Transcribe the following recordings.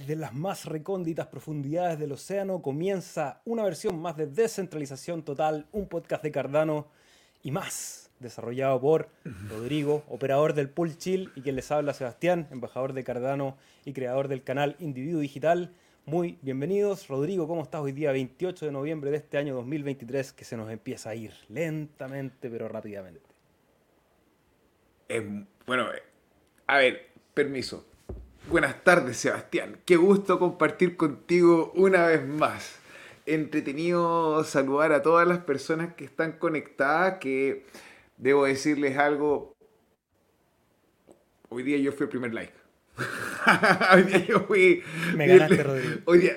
Desde las más recónditas profundidades del océano comienza una versión más de Descentralización Total, un podcast de Cardano y más, desarrollado por Rodrigo, operador del Pool Chill, y quien les habla Sebastián, embajador de Cardano y creador del canal Individuo Digital. Muy bienvenidos. Rodrigo, ¿cómo estás hoy día 28 de noviembre de este año 2023 que se nos empieza a ir lentamente pero rápidamente? Eh, bueno, a ver, permiso. Buenas tardes, Sebastián. Qué gusto compartir contigo una vez más. Entretenido saludar a todas las personas que están conectadas, que debo decirles algo. Hoy día yo fui el primer like. hoy día yo fui... Me ganaste, Rodrigo. Hoy día...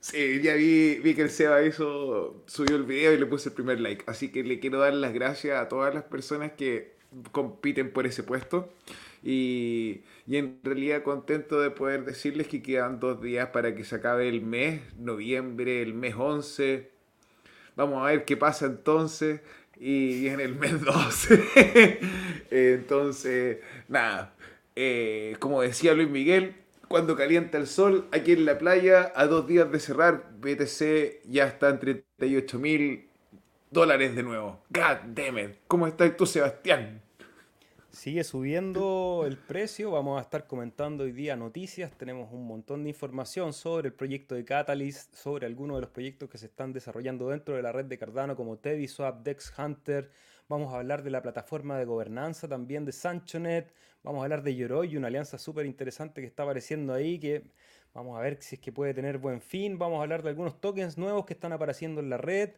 Sí, ya vi, vi que el Seba hizo, subió el video y le puse el primer like. Así que le quiero dar las gracias a todas las personas que compiten por ese puesto. Y, en realidad contento de poder decirles que quedan dos días para que se acabe el mes, noviembre, el mes 11. Vamos a ver qué pasa entonces. Y en el mes 12. entonces, nada. Eh, como decía Luis Miguel, cuando calienta el sol, aquí en la playa, a dos días de cerrar, BTC ya está en 38 mil dólares de nuevo. God damn it. ¿Cómo estás tú, Sebastián? Sigue subiendo el precio, vamos a estar comentando hoy día noticias, tenemos un montón de información sobre el proyecto de Catalyst, sobre algunos de los proyectos que se están desarrollando dentro de la red de Cardano como TeddySwap, Dex Hunter, vamos a hablar de la plataforma de gobernanza también de Sanchonet, vamos a hablar de Yoroi, una alianza súper interesante que está apareciendo ahí, que vamos a ver si es que puede tener buen fin, vamos a hablar de algunos tokens nuevos que están apareciendo en la red,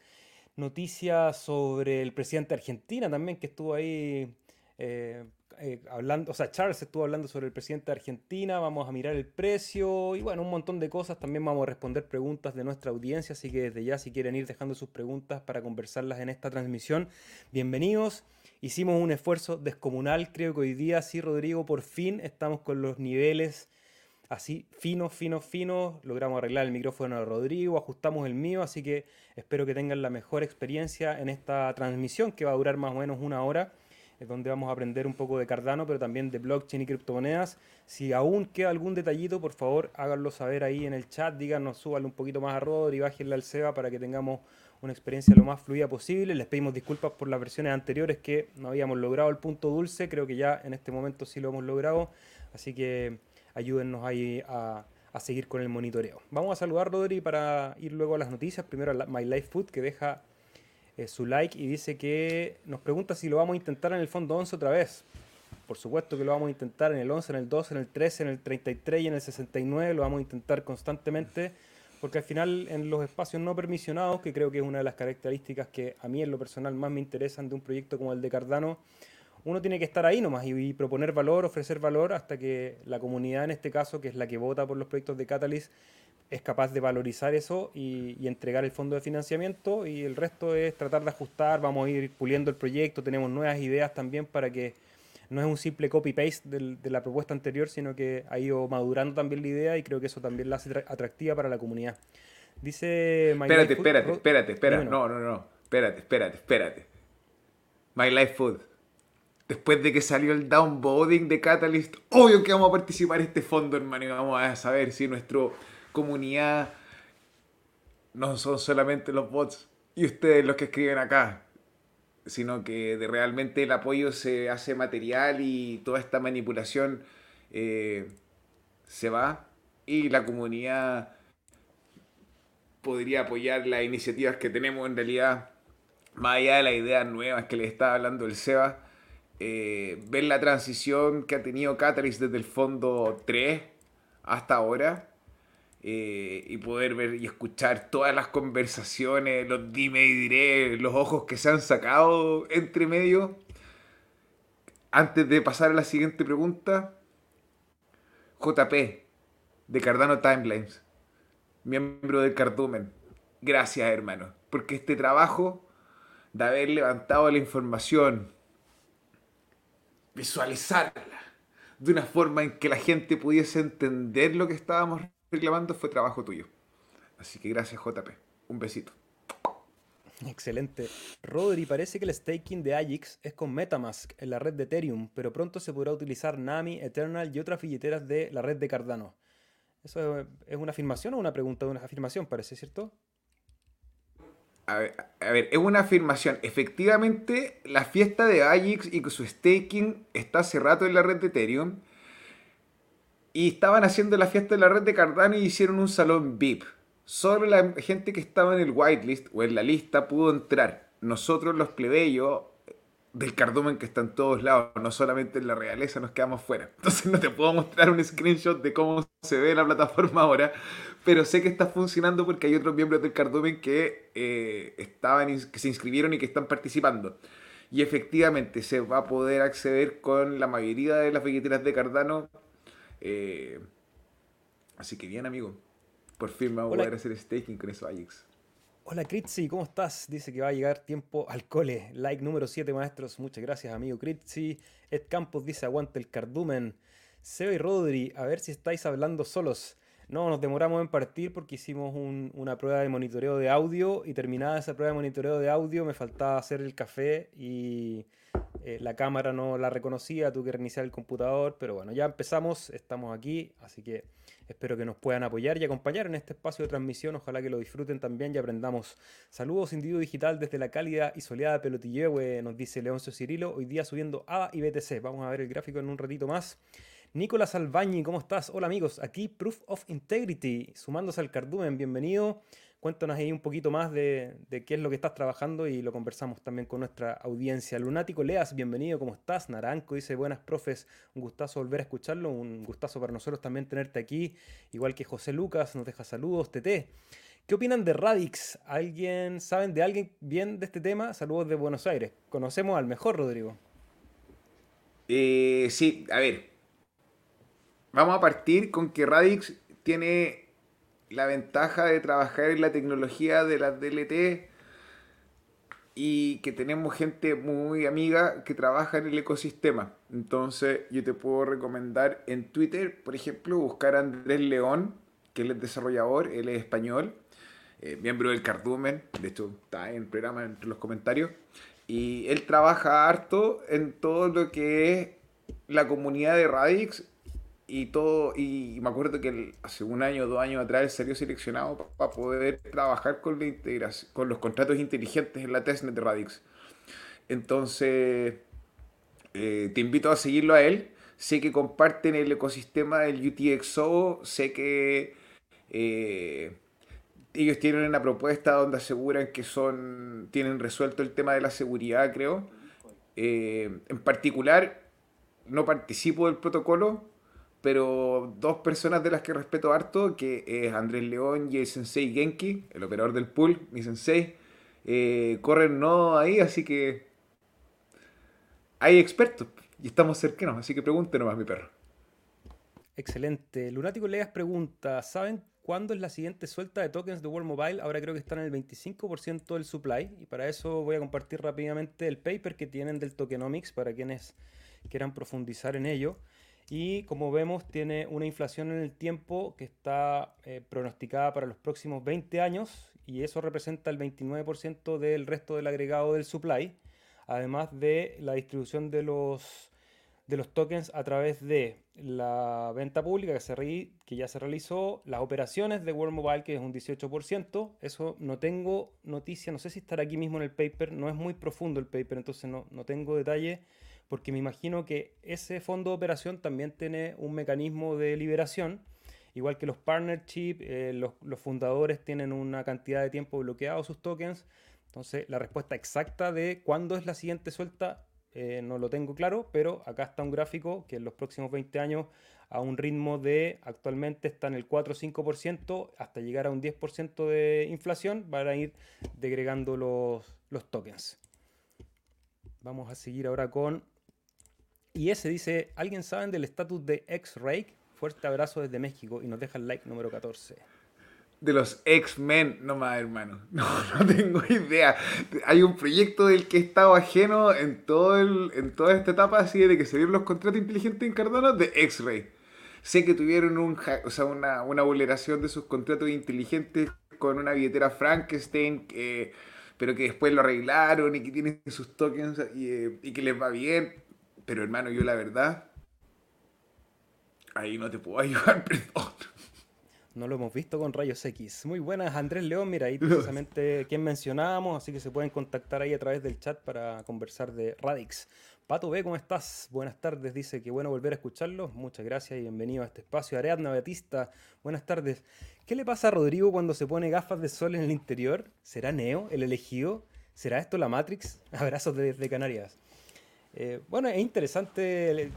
noticias sobre el presidente de Argentina también que estuvo ahí eh, eh, hablando, o sea, Charles estuvo hablando sobre el presidente de Argentina, vamos a mirar el precio y bueno, un montón de cosas. También vamos a responder preguntas de nuestra audiencia, así que desde ya si quieren ir dejando sus preguntas para conversarlas en esta transmisión, bienvenidos. Hicimos un esfuerzo descomunal, creo que hoy día sí, Rodrigo, por fin estamos con los niveles así finos, finos, finos. Logramos arreglar el micrófono de Rodrigo, ajustamos el mío, así que espero que tengan la mejor experiencia en esta transmisión que va a durar más o menos una hora donde vamos a aprender un poco de Cardano, pero también de blockchain y criptomonedas. Si aún queda algún detallito, por favor háganlo saber ahí en el chat, díganos, súbanle un poquito más a Rodri, bájenle al SEBA para que tengamos una experiencia lo más fluida posible. Les pedimos disculpas por las versiones anteriores que no habíamos logrado el punto dulce, creo que ya en este momento sí lo hemos logrado, así que ayúdennos ahí a, seguir con el monitoreo. Vamos a saludar Rodri para ir luego a las noticias. Primero a My Life Food que deja eh, su like y dice que nos pregunta si lo vamos a intentar en el fondo 11 otra vez. Por supuesto que lo vamos a intentar en el 11, en el 12, en el 13, en el 33 y en el 69. Lo vamos a intentar constantemente porque al final en los espacios no permisionados, que creo que es una de las características que a mí en lo personal más me interesan de un proyecto como el de Cardano, uno tiene que estar ahí nomás y, proponer valor, ofrecer valor hasta que la comunidad en este caso, que es la que vota por los proyectos de Catalyst, es capaz de valorizar eso y, entregar el fondo de financiamiento y el resto es tratar de ajustar, vamos a ir puliendo el proyecto, tenemos nuevas ideas también para que no es un simple copy-paste de la propuesta anterior, sino que ha ido madurando también la idea y creo que eso también la hace atractiva para la comunidad. Dice... My espérate, espérate, espérate, espérate, no, no, no, espérate, espérate, espérate. My Life Food. Después de que salió el downvoting de Catalyst, obvio que vamos a participar en este fondo, hermano, y vamos a saber si nuestro comunidad no son solamente los bots y ustedes los que escriben acá, sino que de realmente el apoyo se hace material y toda esta manipulación eh, se va y la comunidad podría apoyar las iniciativas que tenemos en realidad, más allá de las ideas nuevas que le estaba hablando el SEBA, eh, ver la transición que ha tenido Catalyst desde el fondo 3 hasta ahora eh, y poder ver y escuchar todas las conversaciones, los dime y diré, los ojos que se han sacado entre medio. Antes de pasar a la siguiente pregunta, JP de Cardano Timelines, miembro del Cardumen. Gracias, hermano, porque este trabajo de haber levantado la información, visualizarla de una forma en que la gente pudiese entender lo que estábamos reclamando fue trabajo tuyo. Así que gracias, JP. Un besito. Excelente. Rodri, parece que el staking de Ajax es con Metamask en la red de Ethereum, pero pronto se podrá utilizar Nami, Eternal y otras billeteras de la red de Cardano. ¿Eso es una afirmación o una pregunta de una afirmación, parece, cierto? A ver, a ver, es una afirmación. Efectivamente, la fiesta de Agix y su staking está hace rato en la red de Ethereum. Y estaban haciendo la fiesta en la red de Cardano y hicieron un salón VIP. Solo la gente que estaba en el whitelist o en la lista pudo entrar. Nosotros los plebeyos del cardumen que está en todos lados, no solamente en la realeza, nos quedamos fuera. Entonces no te puedo mostrar un screenshot de cómo se ve la plataforma ahora, pero sé que está funcionando porque hay otros miembros del cardumen que, eh, estaban, que se inscribieron y que están participando. Y efectivamente se va a poder acceder con la mayoría de las billeteras de Cardano. Eh, así que bien, amigo. Por fin vamos a poder hacer staking con eso, Ajax. Hola Critzi, ¿cómo estás? Dice que va a llegar tiempo al cole. Like número 7, maestros. Muchas gracias, amigo Critzi. Ed Campos dice aguante el cardumen. Seba y Rodri, a ver si estáis hablando solos. No, nos demoramos en partir porque hicimos una prueba de monitoreo de audio y terminada esa prueba de monitoreo de audio me faltaba hacer el café y eh, la cámara no la reconocía, tuve que reiniciar el computador, pero bueno, ya empezamos, estamos aquí, así que espero que nos puedan apoyar y acompañar en este espacio de transmisión, ojalá que lo disfruten también y aprendamos. Saludos Individuo Digital desde la cálida y soleada Pelotillehue, nos dice Leoncio Cirilo, hoy día subiendo ADA y BTC, vamos a ver el gráfico en un ratito más. Nicolás Albañi, ¿cómo estás? Hola amigos, aquí Proof of Integrity, sumándose al cardumen, bienvenido. Cuéntanos ahí un poquito más de, qué es lo que estás trabajando y lo conversamos también con nuestra audiencia. Lunático Leas, bienvenido, ¿cómo estás? Naranco dice, buenas profes, un gustazo volver a escucharlo, un gustazo para nosotros también tenerte aquí, igual que José Lucas, nos deja saludos, TT. ¿Qué opinan de Radix? ¿Alguien, saben de alguien bien de este tema? Saludos de Buenos Aires. Conocemos al mejor, Rodrigo. Eh, sí, a ver, Vamos a partir con que Radix tiene la ventaja de trabajar en la tecnología de las DLT y que tenemos gente muy amiga que trabaja en el ecosistema. Entonces yo te puedo recomendar en Twitter, por ejemplo, buscar a Andrés León, que él es desarrollador, él es español, eh, miembro del Cardumen, de hecho está en el programa entre los comentarios, y él trabaja harto en todo lo que es la comunidad de Radix y todo, y me acuerdo que hace un año o dos años atrás salió seleccionado para poder trabajar con, la integración, con los contratos inteligentes en la testnet de Radix. Entonces, eh, te invito a seguirlo a él. Sé que comparten el ecosistema del UTXO, sé que eh, ellos tienen una propuesta donde aseguran que son tienen resuelto el tema de la seguridad, creo. Eh, en particular, no participo del protocolo, pero dos personas de las que respeto harto, que es Andrés León y el sensei Genki, el operador del pool, mi sensei, eh, corren no ahí, así que hay expertos y estamos cercanos, así que pregúntenos más, mi perro. Excelente. Lunático Legas pregunta, ¿saben cuándo es la siguiente suelta de tokens de World Mobile? Ahora creo que están en el 25% del supply y para eso voy a compartir rápidamente el paper que tienen del tokenomics para quienes quieran profundizar en ello. Y como vemos, tiene una inflación en el tiempo que está eh, pronosticada para los próximos 20 años y eso representa el 29% del resto del agregado del supply, además de la distribución de los, de los tokens a través de la venta pública que, se que ya se realizó, las operaciones de World Mobile, que es un 18%, eso no tengo noticia, no sé si estará aquí mismo en el paper, no es muy profundo el paper, entonces no, no tengo detalle porque me imagino que ese fondo de operación también tiene un mecanismo de liberación, igual que los partnership, eh, los, fundadores tienen una cantidad de tiempo bloqueado sus tokens, entonces la respuesta exacta de cuándo es la siguiente suelta eh, no lo tengo claro, pero acá está un gráfico que en los próximos 20 años a un ritmo de actualmente está en el 4 o 5%, hasta llegar a un 10% de inflación, van a ir degregando los, los tokens. Vamos a seguir ahora con y ese dice, ¿alguien sabe del estatus de X-Ray? Fuerte abrazo desde México y nos deja el like número 14. De los X-Men, nomás, hermano. No, no tengo idea. Hay un proyecto del que he estado ajeno en, todo el, en toda esta etapa, así de que se dieron los contratos inteligentes en Cardano de X-Ray. Sé que tuvieron una, vulneración de sus contratos inteligentes con una billetera Frankenstein, pero que después lo arreglaron y que tienen sus tokens eh, y que les va bien pero hermano, yo la verdad, ahí no te puedo ayudar, perdón. No lo hemos visto con Rayos X. Muy buenas, Andrés León. Mira, ahí precisamente quien mencionábamos, así que se pueden contactar ahí a través del chat para conversar de Radix. Pato B, ¿cómo estás? Buenas tardes, dice que bueno volver a escucharlo. Muchas gracias y bienvenido a este espacio. Ariadna Batista, buenas tardes. ¿Qué le pasa a Rodrigo cuando se pone gafas de sol en el interior? ¿Será Neo el elegido? ¿Será esto la Matrix? Abrazos desde Canarias. Eh, bueno, es interesante,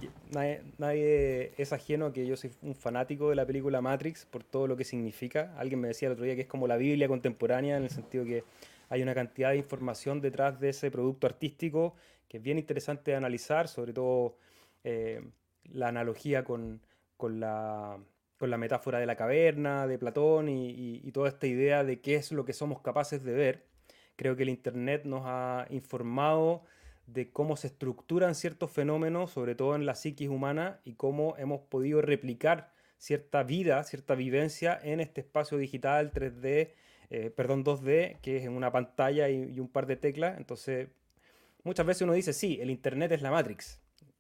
nadie, es ajeno que yo soy un fanático de la película Matrix por todo lo que significa. Alguien me decía el otro día que es como la Biblia contemporánea en el sentido que hay una cantidad de información detrás de ese producto artístico que es bien interesante de analizar, sobre todo eh, la analogía con, la, metáfora de la caverna, de Platón y toda esta idea de qué es lo que somos capaces de ver. Creo que el Internet nos ha informado de cómo se estructuran ciertos fenómenos, sobre todo en la psiquis humana, y cómo hemos podido replicar cierta vida, cierta vivencia en este espacio digital 3D, eh, perdón, 2D, que es en una pantalla y, un par de teclas. Entonces, muchas veces uno dice, sí, el Internet es la Matrix,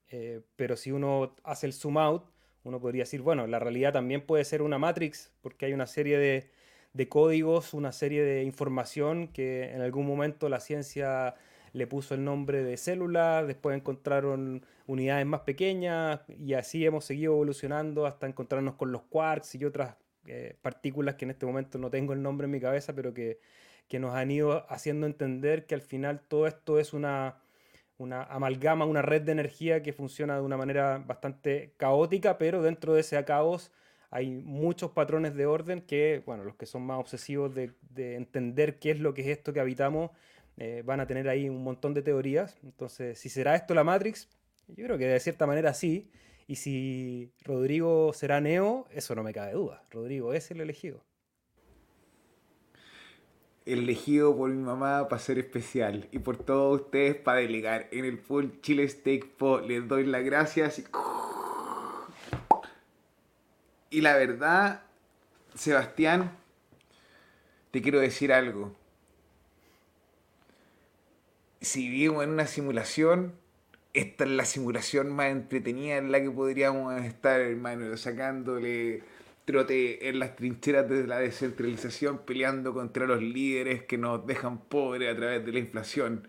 eh, pero si uno hace el zoom out, uno podría decir, bueno, la realidad también puede ser una Matrix, porque hay una serie de, de códigos, una serie de información que en algún momento la ciencia le puso el nombre de célula, después encontraron unidades más pequeñas y así hemos seguido evolucionando hasta encontrarnos con los quarks y otras eh, partículas que en este momento no tengo el nombre en mi cabeza, pero que, nos han ido haciendo entender que al final todo esto es una, una amalgama, una red de energía que funciona de una manera bastante caótica, pero dentro de ese caos hay muchos patrones de orden que, bueno, los que son más obsesivos de, de entender qué es lo que es esto que habitamos, eh, van a tener ahí un montón de teorías. Entonces, si será esto la Matrix, yo creo que de cierta manera sí. Y si Rodrigo será Neo, eso no me cabe duda. Rodrigo es el elegido. El elegido por mi mamá para ser especial y por todos ustedes para delegar en el Full Chile Steak Po. Les doy las gracias. Y... y la verdad, Sebastián, te quiero decir algo si vivimos en una simulación, esta es la simulación más entretenida en la que podríamos estar, hermano, sacándole trote en las trincheras de la descentralización, peleando contra los líderes que nos dejan pobres a través de la inflación.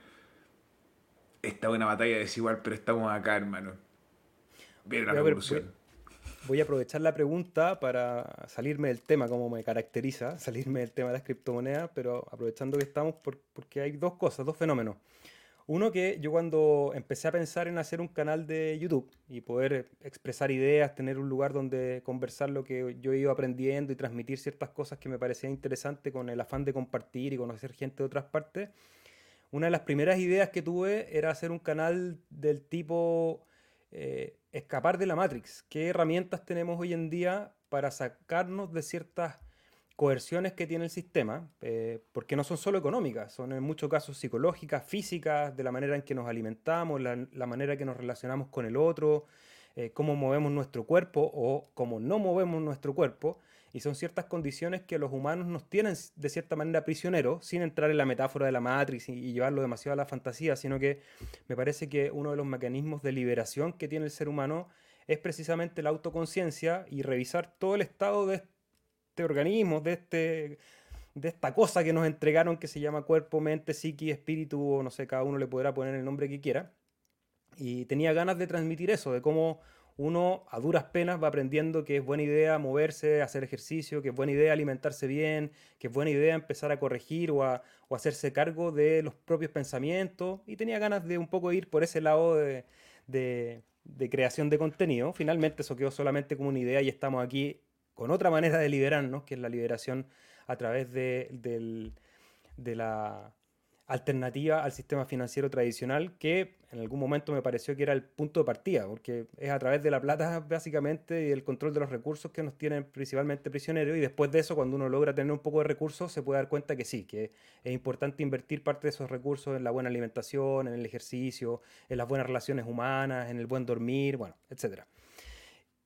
Esta es una batalla desigual, pero estamos acá, hermano. Viene la revolución. Voy a aprovechar la pregunta para salirme del tema, como me caracteriza, salirme del tema de las criptomonedas, pero aprovechando que estamos, porque hay dos cosas, dos fenómenos. Uno que yo cuando empecé a pensar en hacer un canal de YouTube y poder expresar ideas, tener un lugar donde conversar lo que yo he ido aprendiendo y transmitir ciertas cosas que me parecían interesantes con el afán de compartir y conocer gente de otras partes, una de las primeras ideas que tuve era hacer un canal del tipo eh, escapar de la Matrix. ¿Qué herramientas tenemos hoy en día para sacarnos de ciertas coerciones que tiene el sistema, eh, porque no son solo económicas, son en muchos casos psicológicas, físicas, de la manera en que nos alimentamos, la, manera en que nos relacionamos con el otro, eh, cómo movemos nuestro cuerpo o cómo no movemos nuestro cuerpo. Y son ciertas condiciones que los humanos nos tienen de cierta manera prisioneros, sin entrar en la metáfora de la Matrix y, llevarlo demasiado a la fantasía, sino que me parece que uno de los mecanismos de liberación que tiene el ser humano es precisamente la autoconciencia y revisar todo el estado de, este organismo, de, este, de esta cosa que nos entregaron que se llama cuerpo, mente, psiqui, espíritu, o no sé, cada uno le podrá poner el nombre que quiera. Y tenía ganas de transmitir eso, de cómo uno a duras penas va aprendiendo que es buena idea moverse, hacer ejercicio, que es buena idea alimentarse bien, que es buena idea empezar a corregir o a, hacerse cargo de los propios pensamientos. Y tenía ganas de un poco ir por ese lado de, creación de contenido. Finalmente eso quedó solamente como una idea y estamos aquí con otra manera de liberarnos, que es la liberación a través de la alternativa al sistema financiero tradicional, que en algún momento me pareció que era el punto de partida, porque es a través de la plata básicamente y el control de los recursos que nos tienen principalmente prisioneros, y después de eso, cuando uno logra tener un poco de recursos, se puede dar cuenta que sí, que es importante invertir parte de esos recursos en la buena alimentación, en el ejercicio, en las buenas relaciones humanas, en el buen dormir, bueno, etc.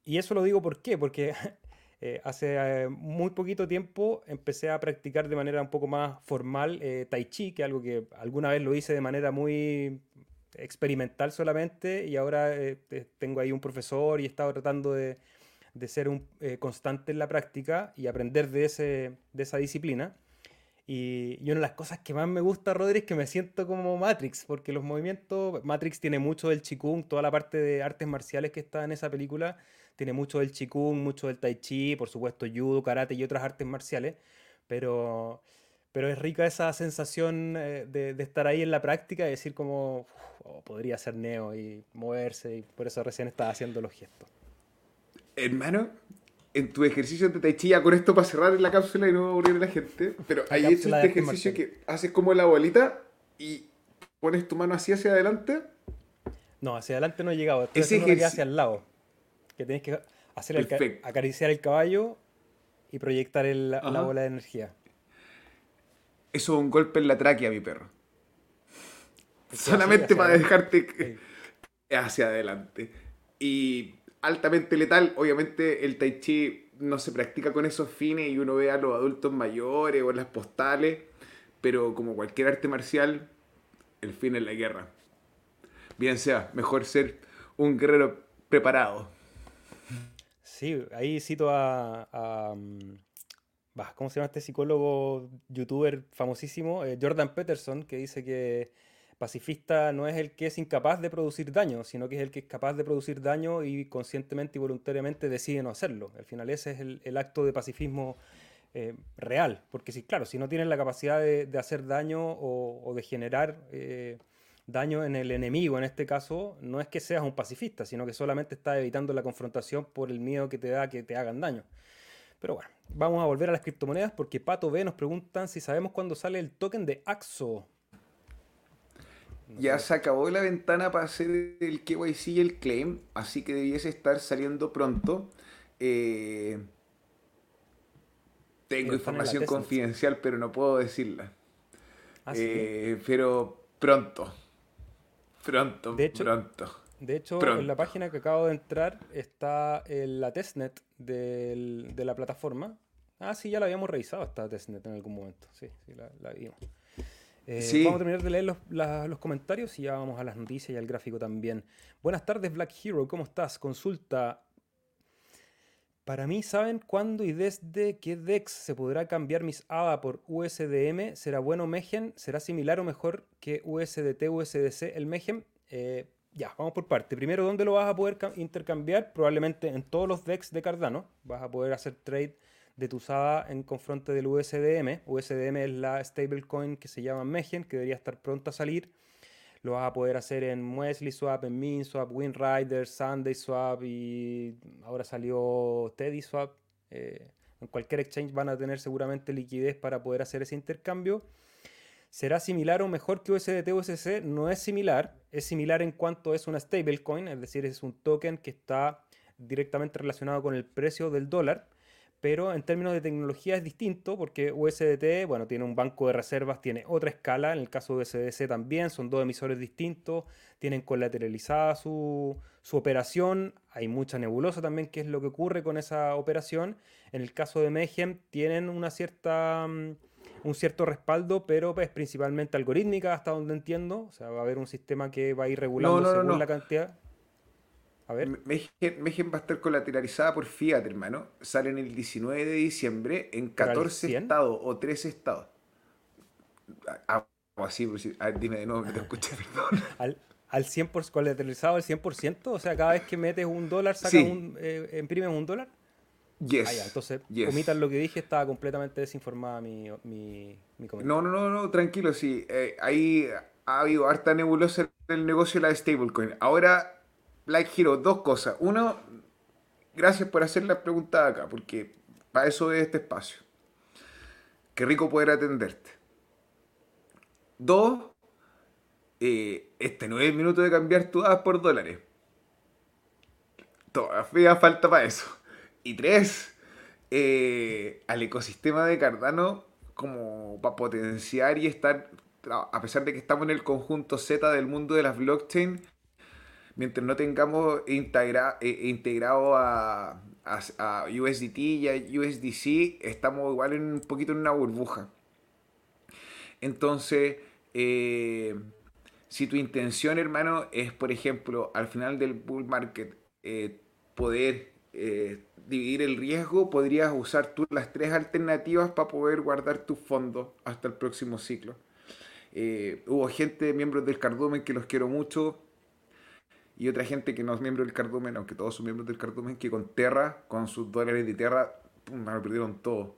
Y eso lo digo ¿por qué? Porque Eh, hace eh, muy poquito tiempo empecé a practicar de manera un poco más formal eh, tai chi, que es algo que alguna vez lo hice de manera muy experimental solamente y ahora tengo ahí un profesor y he estado tratando de, ser un, constante en la práctica y aprender de, ese, de esa disciplina. Y, y, una de las cosas que más me gusta, Rodri, es que me siento como Matrix, porque los movimientos, Matrix tiene mucho del Qigong, toda la parte de artes marciales que está en esa película, tiene mucho del Qigong, mucho del Tai Chi, por supuesto judo, karate y otras artes marciales, pero, pero es rica esa sensación eh, de, de, estar ahí en la práctica y decir como, oh, podría ser Neo y moverse, y por eso recién estaba haciendo los gestos. Hermano, en tu ejercicio de Tai Chi, ya con esto para cerrar la cápsula y no aburrir a la gente, pero ahí es este ejercicio que haces como la bolita y pones tu mano así hacia adelante. No, hacia adelante no he llegado, estoy Ese hacia el lado. Que tienes que hacer el acariciar el caballo y proyectar el, la bola de energía. Eso es un golpe en la tráquea, mi perro. Solamente para dejarte hacia adelante. Y altamente letal. Obviamente el tai chi no se practica con esos fines y uno ve a los adultos mayores o en las postales, pero como cualquier arte marcial, el fin es la guerra. Bien sea, mejor ser un guerrero preparado. Sí, ahí cito a, mm, ¿cómo se llama este psicólogo youtuber famosísimo? Eh, Jordan Peterson, que dice que pacifista no es el que es incapaz de producir daño, sino que es el que es capaz de producir daño y conscientemente y voluntariamente decide no hacerlo. Al final ese es el, acto de pacifismo eh, real, porque si, claro, si no tienes la capacidad de, hacer daño o, de generar eh, daño en el enemigo, en este caso, no es que seas un pacifista, sino que solamente estás evitando la confrontación por el miedo que te da que te hagan daño. Pero bueno, vamos a volver a las criptomonedas porque Pato B nos preguntan si sabemos cuándo sale el token de AXO ya se acabó la ventana para hacer el KYC y el claim, así que debiese estar saliendo pronto. Eh, tengo información confidencial, pero no puedo decirla. Ah, eh, pero pronto. Pronto, de hecho, pronto. De hecho, en la página que acabo de entrar está la testnet de la plataforma. Ah, sí, ya la habíamos revisado esta testnet en algún momento. Sí, sí, la, la vimos. Eh, vamos a terminar de leer los, comentarios y ya vamos a las noticias y al gráfico también. Buenas tardes, Black Hero, ¿cómo estás? Consulta. Para mí, ¿saben cuándo y desde qué DEX se podrá cambiar mis ADA por USDM? ¿Será bueno Megen? ¿Será similar o mejor que USDT, USDC el Megen? Eh, ya, vamos por parte. Primero, ¿dónde lo vas a poder intercambiar? Probablemente en todos los DEX de Cardano. Vas a poder hacer trade de tu SADA en confronte del USDM. USDM es la stablecoin que se llama Megen, que debería estar pronta a salir. Lo vas a poder hacer en Muesli Swap, en MinSwap, WinRider, Sunday Swap y ahora salió Teddy Swap. Eh, en cualquier exchange van a tener seguramente liquidez para poder hacer ese intercambio. ¿Será similar o mejor que USDT USC? No es similar. Es similar en cuanto es una stablecoin, es decir, es un token que está directamente relacionado con el precio del dólar pero en términos de tecnología es distinto porque USDT, bueno, tiene un banco de reservas, tiene otra escala, en el caso de USDC también, son dos emisores distintos, tienen colateralizada su, su operación, hay mucha nebulosa también, que es lo que ocurre con esa operación. En el caso de Megen tienen una cierta, mm, un cierto respaldo, pero es principalmente algorítmica, hasta donde entiendo, o sea, va a haber un sistema que va a ir regulando según la cantidad. A ver. Megen, va a estar colateralizada por Fiat, hermano. Sale en el 19 de diciembre en 14 estados o 13 estados. Ah, así, pues, dime de nuevo que te escuché, perdón. Al, al 100%, colateralizado al 100%, o sea, cada vez que metes un dólar, sacas un, eh, imprimes un dólar. Yes. Ah, entonces, omitan lo que dije, estaba completamente desinformada mi, mi, mi comentario. No, no, no, no, tranquilo, sí. Eh, ahí ha habido harta nebulosa en el negocio de la stablecoin. Ahora Black Hero, dos cosas. Uno, gracias por hacer la pregunta acá, porque para eso es este espacio. Qué rico poder atenderte. Dos, eh, este no es el minuto de cambiar tu A por dólares. Todavía falta para eso. Y tres, eh, al ecosistema de Cardano como para potenciar y estar, a pesar de que estamos en el conjunto Z del mundo de las blockchain, mientras no tengamos integra, eh, integrado a, a, USDT y a USDC, estamos igual en un poquito en una burbuja. Entonces, eh, si tu intención, hermano, es, por ejemplo, al final del bull market, eh, poder dividir el riesgo, podrías usar tú las tres alternativas para poder guardar tus fondos hasta el próximo ciclo. Hubo gente, miembros del cardumen, que los quiero mucho, y otra gente que no es miembro del cardumen, aunque todos son miembros del cardumen, que con Terra, con sus dólares de Terra, me perdieron todo.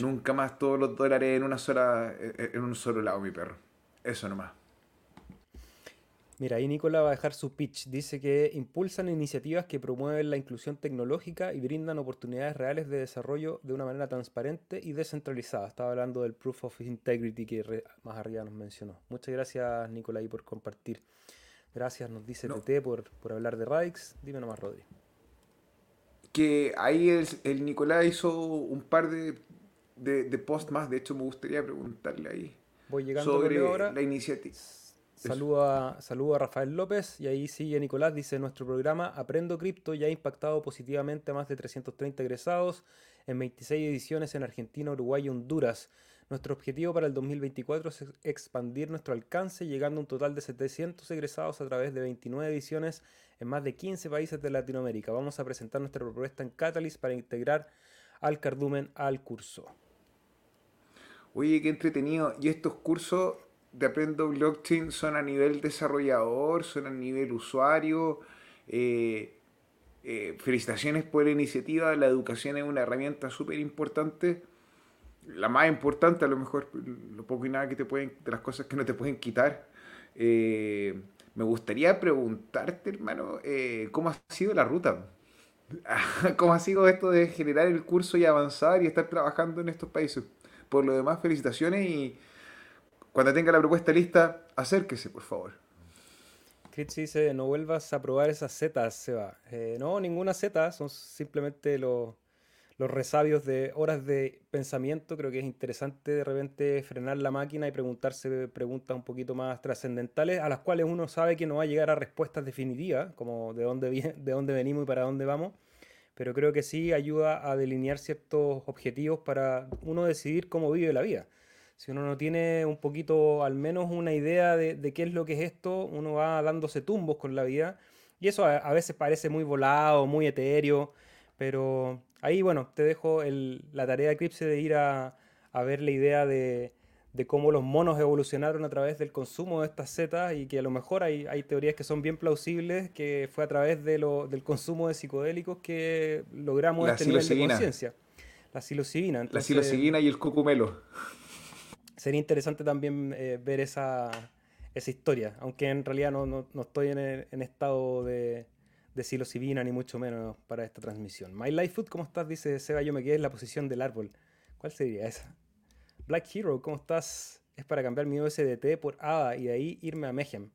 Nunca más todos los dólares en una sola, en un solo lado, mi perro. Eso nomás. Mira, ahí Nicola va a dejar su pitch. Dice que impulsan iniciativas que promueven la inclusión tecnológica y brindan oportunidades reales de desarrollo de una manera transparente y descentralizada. Estaba hablando del Proof of Integrity que más arriba nos mencionó. Muchas gracias, Nicola, ahí por compartir. Gracias, nos dice TT por, por hablar de Radix. Dime nomás, Rodri. Que ahí el, el Nicolás hizo un par de, de, posts más. De hecho, me gustaría preguntarle ahí. Voy llegando sobre ahora. la iniciativa. Saludo a, a, Rafael López y ahí sigue Nicolás, dice nuestro programa Aprendo Cripto ya ha impactado positivamente a más de 330 egresados en 26 ediciones en Argentina, Uruguay y Honduras. Nuestro objetivo para el 2024 es expandir nuestro alcance llegando a un total de 700 egresados a través de 29 ediciones en más de 15 países de Latinoamérica. Vamos a presentar nuestra propuesta en Catalyst para integrar al cardumen al curso. Oye, qué entretenido. ¿Y estos cursos de Aprendo Blockchain son a nivel desarrollador, son a nivel usuario. Eh, eh, felicitaciones por la iniciativa. La educación es una herramienta súper importante. La más importante, a lo mejor, lo poco y nada que te pueden, de las cosas que no te pueden quitar. Eh, me gustaría preguntarte, hermano, ¿cómo ha sido la ruta? ¿Cómo ha sido esto de generar el curso y avanzar y estar trabajando en estos países? Por lo demás, felicitaciones y cuando tenga la propuesta lista, acérquese, por favor. Chris dice, no vuelvas a probar esas setas, Seba. Eh, no, ninguna seta, son simplemente los, los resabios de horas de pensamiento. Creo que es interesante de repente frenar la máquina y preguntarse preguntas un poquito más trascendentales, a las cuales uno sabe que no va a llegar a respuestas definitivas, como de dónde, de dónde venimos y para dónde vamos. Pero creo que sí ayuda a delinear ciertos objetivos para uno decidir cómo vive la vida si uno no tiene un poquito, al menos una idea de, qué es lo que es esto, uno va dándose tumbos con la vida. Y eso a, veces parece muy volado, muy etéreo, pero ahí, bueno, te dejo la tarea de Eclipse de ir a, ver la idea de, cómo los monos evolucionaron a través del consumo de estas setas y que a lo mejor hay, teorías que son bien plausibles, que fue a través de del consumo de psicodélicos que logramos este nivel de conciencia. La psilocibina. la psilocibina y el cucumelo sería interesante también eh, ver esa, esa, historia, aunque en realidad no, no, no estoy en, en, estado de, de psilocibina ni mucho menos para esta transmisión. My Life Food, ¿cómo estás? Dice Seba, yo me quedé en la posición del árbol. ¿Cuál sería esa? Black Hero, ¿cómo estás? Es para cambiar mi USDT por ADA y de ahí irme a Mayhem.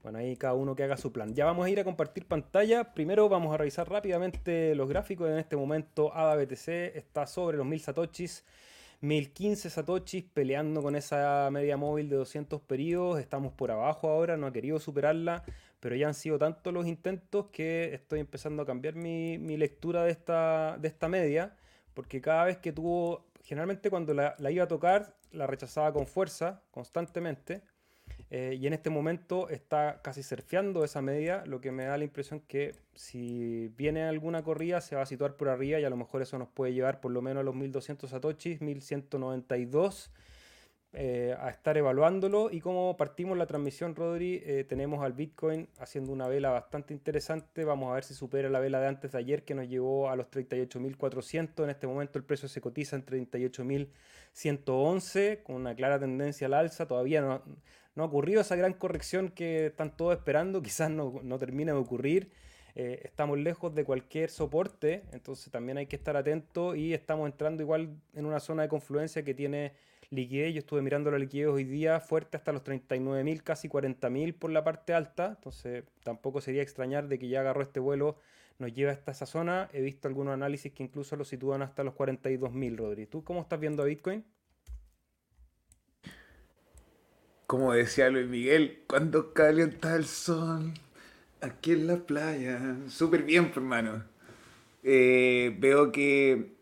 Bueno, ahí cada uno que haga su plan. Ya vamos a ir a compartir pantalla. Primero vamos a revisar rápidamente los gráficos. En este momento ADA BTC está sobre los 1000 satoshis. 1015 satoshis peleando con esa media móvil de 200 periodos. Estamos por abajo ahora, no ha querido superarla, pero ya han sido tantos los intentos que estoy empezando a cambiar mi, lectura de esta, media, porque cada vez que tuvo, generalmente cuando la, la iba a tocar, la rechazaba con fuerza, constantemente. Eh, y en este momento está casi surfeando esa media, lo que me da la impresión que si viene alguna corrida se va a situar por arriba y a lo mejor eso nos puede llevar por lo menos a los 1200 satoshis, 1192. Eh, a estar evaluándolo y como partimos la transmisión, Rodri, eh, tenemos al Bitcoin haciendo una vela bastante interesante. Vamos a ver si supera la vela de antes de ayer que nos llevó a los 38.400. En este momento el precio se cotiza en 38.111 con una clara tendencia al alza. Todavía no, ha ocurrido esa gran corrección que están todos esperando, quizás no, no termine de ocurrir. Eh, estamos lejos de cualquier soporte, entonces también hay que estar atento y estamos entrando igual en una zona de confluencia que tiene liquidez. Yo estuve mirando la liquidez hoy día fuerte hasta los 39.000, casi 40.000 por la parte alta, entonces tampoco sería extrañar de que ya agarró este vuelo, nos lleva hasta esa zona. He visto algunos análisis que incluso lo sitúan hasta los 42.000, Rodri. ¿Tú cómo estás viendo a Bitcoin? Como decía Luis Miguel, cuando calienta el sol, aquí en la playa. Súper bien, hermano. Eh, veo que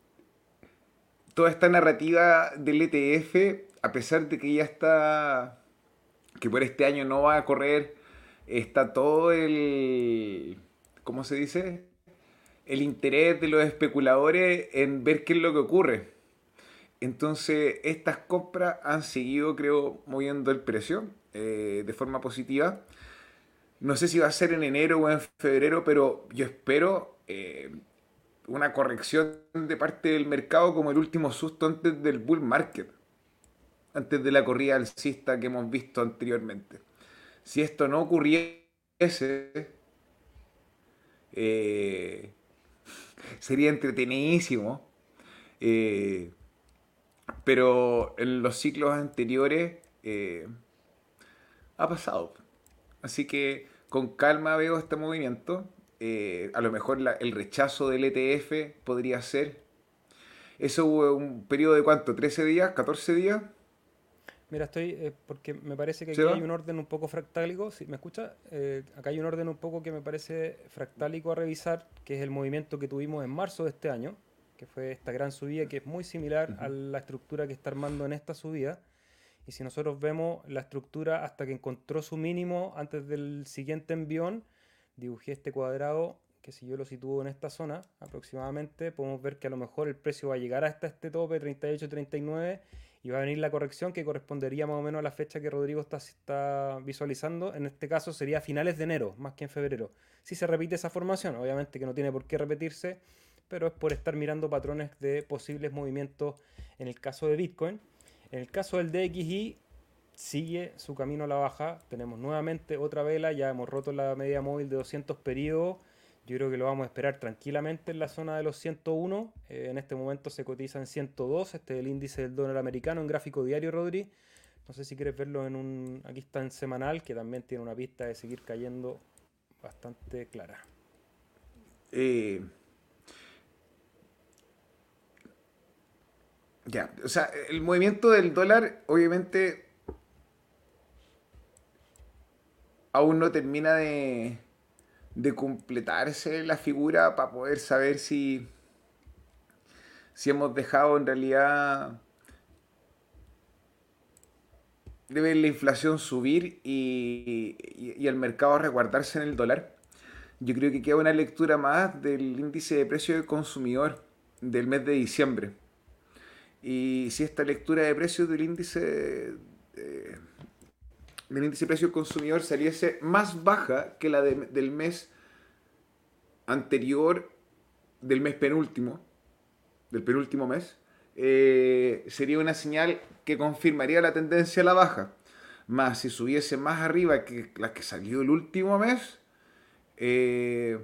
toda esta narrativa del ETF, a pesar de que ya está, que por este año no va a correr, está todo el, ¿cómo se dice? el interés de los especuladores en ver qué es lo que ocurre. Entonces, estas compras han seguido, creo, moviendo el precio eh, de forma positiva. No sé si va a ser en enero o en febrero, pero yo espero eh, una corrección de parte del mercado como el último susto antes del bull market, antes de la corrida alcista que hemos visto anteriormente. Si esto no ocurriese, eh, sería entretenidísimo. Eh, pero en los ciclos anteriores eh, ha pasado. Así que con calma veo este movimiento. A lo mejor el rechazo del ETF podría ser. Eso hubo un periodo de cuánto, 13 días, 14 días. Mira, estoy, eh, porque me parece que aquí hay un orden un poco fractálico, ¿sí? ¿me escucha? Eh, acá hay un orden un poco que me parece fractálico a revisar, que es el movimiento que tuvimos en marzo de este año, que fue esta gran subida, que es muy similar a la estructura que está armando en esta subida. Y si nosotros vemos la estructura hasta que encontró su mínimo antes del siguiente envión, dibujé este cuadrado que si yo lo sitúo en esta zona aproximadamente, podemos ver que a lo mejor el precio va a llegar hasta este tope 38-39 y va a venir la corrección que correspondería más o menos a la fecha que Rodrigo está, está, visualizando. En este caso sería finales de enero, más que en febrero. Si se repite esa formación, obviamente que no tiene por qué repetirse, pero es por estar mirando patrones de posibles movimientos en el caso de Bitcoin. En el caso del DXY sigue su camino a la baja. Tenemos nuevamente otra vela, ya hemos roto la media móvil de 200 periodos yo creo que lo vamos a esperar tranquilamente en la zona de los 101. Eh, en este momento se cotiza en 102. Este es el índice del dólar americano en gráfico diario, Rodri. No sé si quieres verlo en un. Aquí está en semanal, que también tiene una pista de seguir cayendo bastante clara. Eh, ya, o sea, el movimiento del dólar, obviamente, aún no termina de completarse la figura para poder saber si, si hemos dejado en realidad de ver la inflación subir y, el mercado resguardarse en el dólar. Yo creo que queda una lectura más del índice de precio del consumidor del mes de diciembre. Y si esta lectura de precios del índice del índice de precio del consumidor saliese más baja que la del mes anterior, del mes penúltimo, del penúltimo mes, eh, sería una señal que confirmaría la tendencia a la baja. Más si subiese más arriba que la que salió el último mes, eh,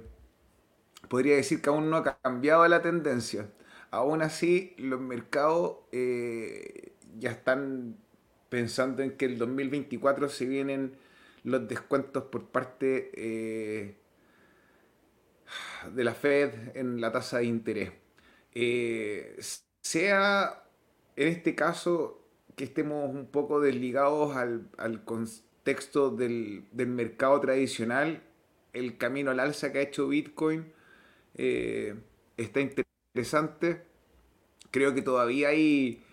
podría decir que aún no ha cambiado la tendencia. Aún así, los mercados eh, ya están pensando en que el 2024 se vienen los descuentos por parte eh, de la Fed en la tasa de interés. Eh, sea en este caso que estemos un poco desligados al, contexto del, mercado tradicional, el camino al alza que ha hecho Bitcoin eh, está interesante. Creo que todavía hay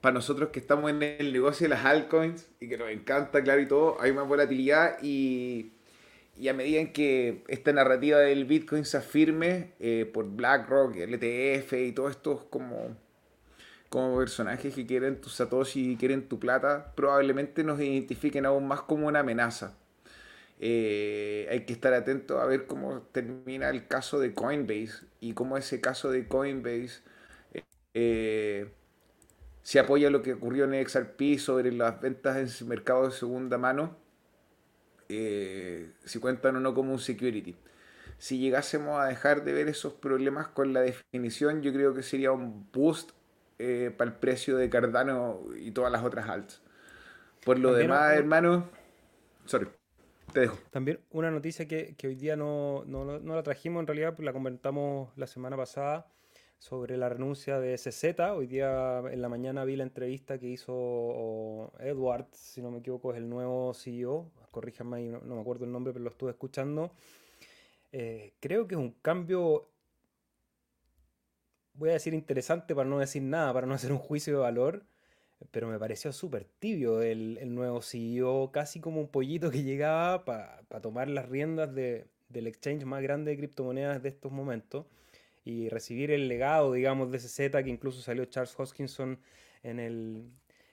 para nosotros que estamos en el negocio de las altcoins y que nos encanta, claro, y todo, hay más volatilidad y, y a medida que esta narrativa del Bitcoin se afirme eh, por BlackRock, el ETF y todos estos como, como personajes que quieren tu Satoshi y quieren tu plata, probablemente nos identifiquen aún más como una amenaza. Eh, hay que estar atento a ver cómo termina el caso de Coinbase y cómo ese caso de Coinbase eh, se apoya lo que ocurrió en XRP sobre las ventas en su mercado de segunda mano, eh, si cuentan o no como un security. Si llegásemos a dejar de ver esos problemas con la definición, yo creo que sería un boost eh, para el precio de Cardano y todas las otras alts. Por lo demás, hermano, sorry, te dejo. También una noticia que, hoy día no, no, la trajimos, en realidad la comentamos la semana pasada sobre la renuncia de CZ. Hoy día en la mañana vi la entrevista que hizo Edward, si no me equivoco, es el nuevo CEO. Corríjame, no, no me acuerdo el nombre, pero lo estuve escuchando. Eh, creo que es un cambio, voy a decir interesante para no decir nada, para no hacer un juicio de valor, pero me pareció súper tibio el, nuevo CEO, casi como un pollito que llegaba para tomar las riendas del exchange más grande de criptomonedas de estos momentos. Y recibir el legado, digamos, de CZ, que incluso salió Charles Hoskinson en el,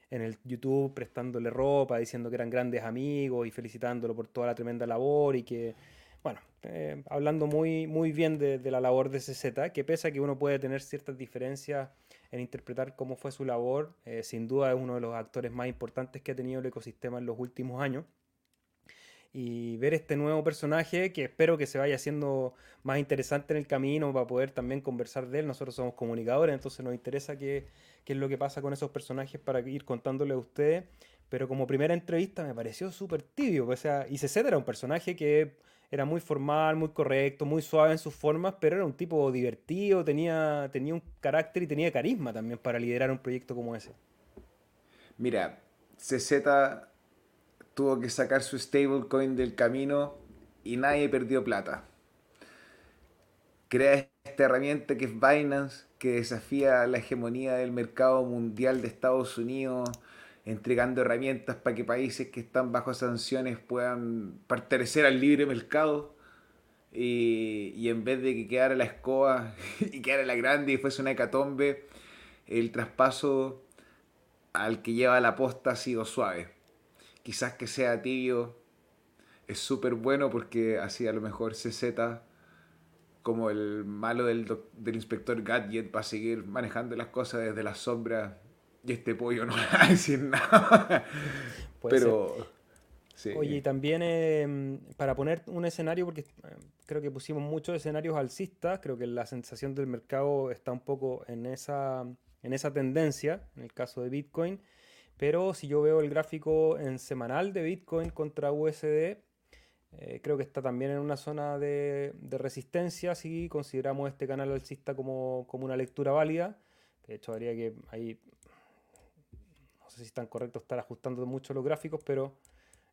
en el YouTube prestándole ropa, diciendo que eran grandes amigos y felicitándolo por toda la tremenda labor y que, bueno, eh, hablando muy, muy bien de, la labor de CZ, que pese a que uno puede tener ciertas diferencias en interpretar cómo fue su labor, eh, sin duda es uno de los actores más importantes que ha tenido el ecosistema en los últimos años y ver este nuevo personaje que espero que se vaya haciendo más interesante en el camino para poder también conversar de él. Nosotros somos comunicadores, entonces nos interesa qué, qué es lo que pasa con esos personajes para ir contándole a ustedes. Pero como primera entrevista me pareció súper tibio. O sea, era un personaje que era muy formal, muy correcto, muy suave en sus formas, pero era un tipo divertido, tenía, tenía un carácter y tenía carisma también para liderar un proyecto como ese. Mira, CZ tuvo que sacar su stablecoin del camino y nadie perdió plata. Crea esta herramienta que es Binance, que desafía la hegemonía del mercado mundial de Estados Unidos, entregando herramientas para que países que están bajo sanciones puedan pertenecer al libre mercado. Y, en vez de que quedara la escoba y quedara la grande y fuese una hecatombe, el traspaso al que lleva la posta ha sido suave quizás que sea tibio es súper bueno porque así a lo mejor CZ como el malo del, del inspector Gadget va a seguir manejando las cosas desde la sombra y este pollo no va a decir nada. Pero... Oye, y también em, para poner un escenario, porque em, creo que pusimos muchos escenarios alcistas, creo que la sensación del mercado está un poco en esa, en esa tendencia, en el caso de Bitcoin. Pero si yo veo el gráfico en semanal de Bitcoin contra USD, eh, creo que está también en una zona de, resistencia si consideramos este canal alcista como, una lectura válida. De hecho, habría que ahí, no sé si están correctos estar ajustando mucho los gráficos, pero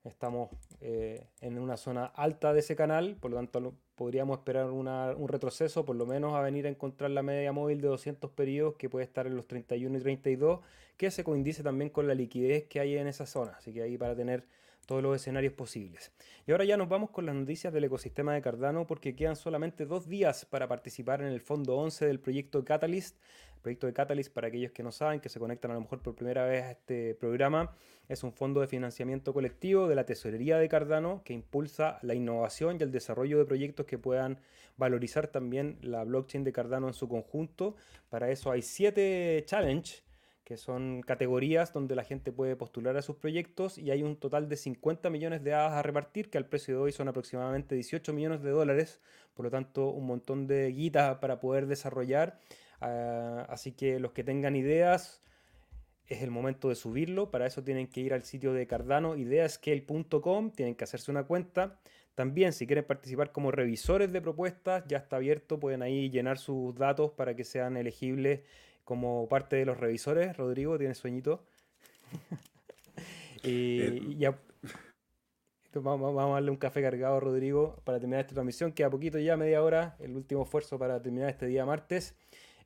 estamos eh, en una zona alta de ese canal, por lo tanto podríamos esperar un retroceso, por lo menos a venir a encontrar la media móvil de 200 periodos que puede estar en los 31 y 32, que se coincide también con la liquidez que hay en esa zona, así que ahí para tener todos los escenarios posibles. Y ahora ya nos vamos con las noticias del ecosistema de Cardano porque quedan solamente dos días para participar en el fondo 11 del proyecto Catalyst. Proyecto de Catalyst, para aquellos que no saben, que se conectan a lo mejor por primera vez a este programa, es un fondo de financiamiento colectivo de la tesorería de Cardano que impulsa la innovación y el desarrollo de proyectos que puedan valorizar también la blockchain de Cardano en su conjunto. Para eso hay siete challenges que son categorías donde la gente puede postular a sus proyectos y hay un total de 50 millones de hadas a repartir, que al precio de hoy son aproximadamente 18 millones de dólares, por lo tanto un montón de guitas para poder desarrollar. Ah, así que los que tengan ideas, es el momento de subirlo, para eso tienen que ir al sitio de Cardano, ideascale.com, tienen que hacerse una cuenta. También si quieren participar como revisores de propuestas, ya está abierto, pueden ahí llenar sus datos para que sean elegibles como parte de los revisores. Rodrigo, tiene sueñito? y, eh, ya. Vamos, a darle un café cargado a Rodrigo para terminar esta transmisión. Queda poquito ya, media hora, el último esfuerzo para terminar este día martes.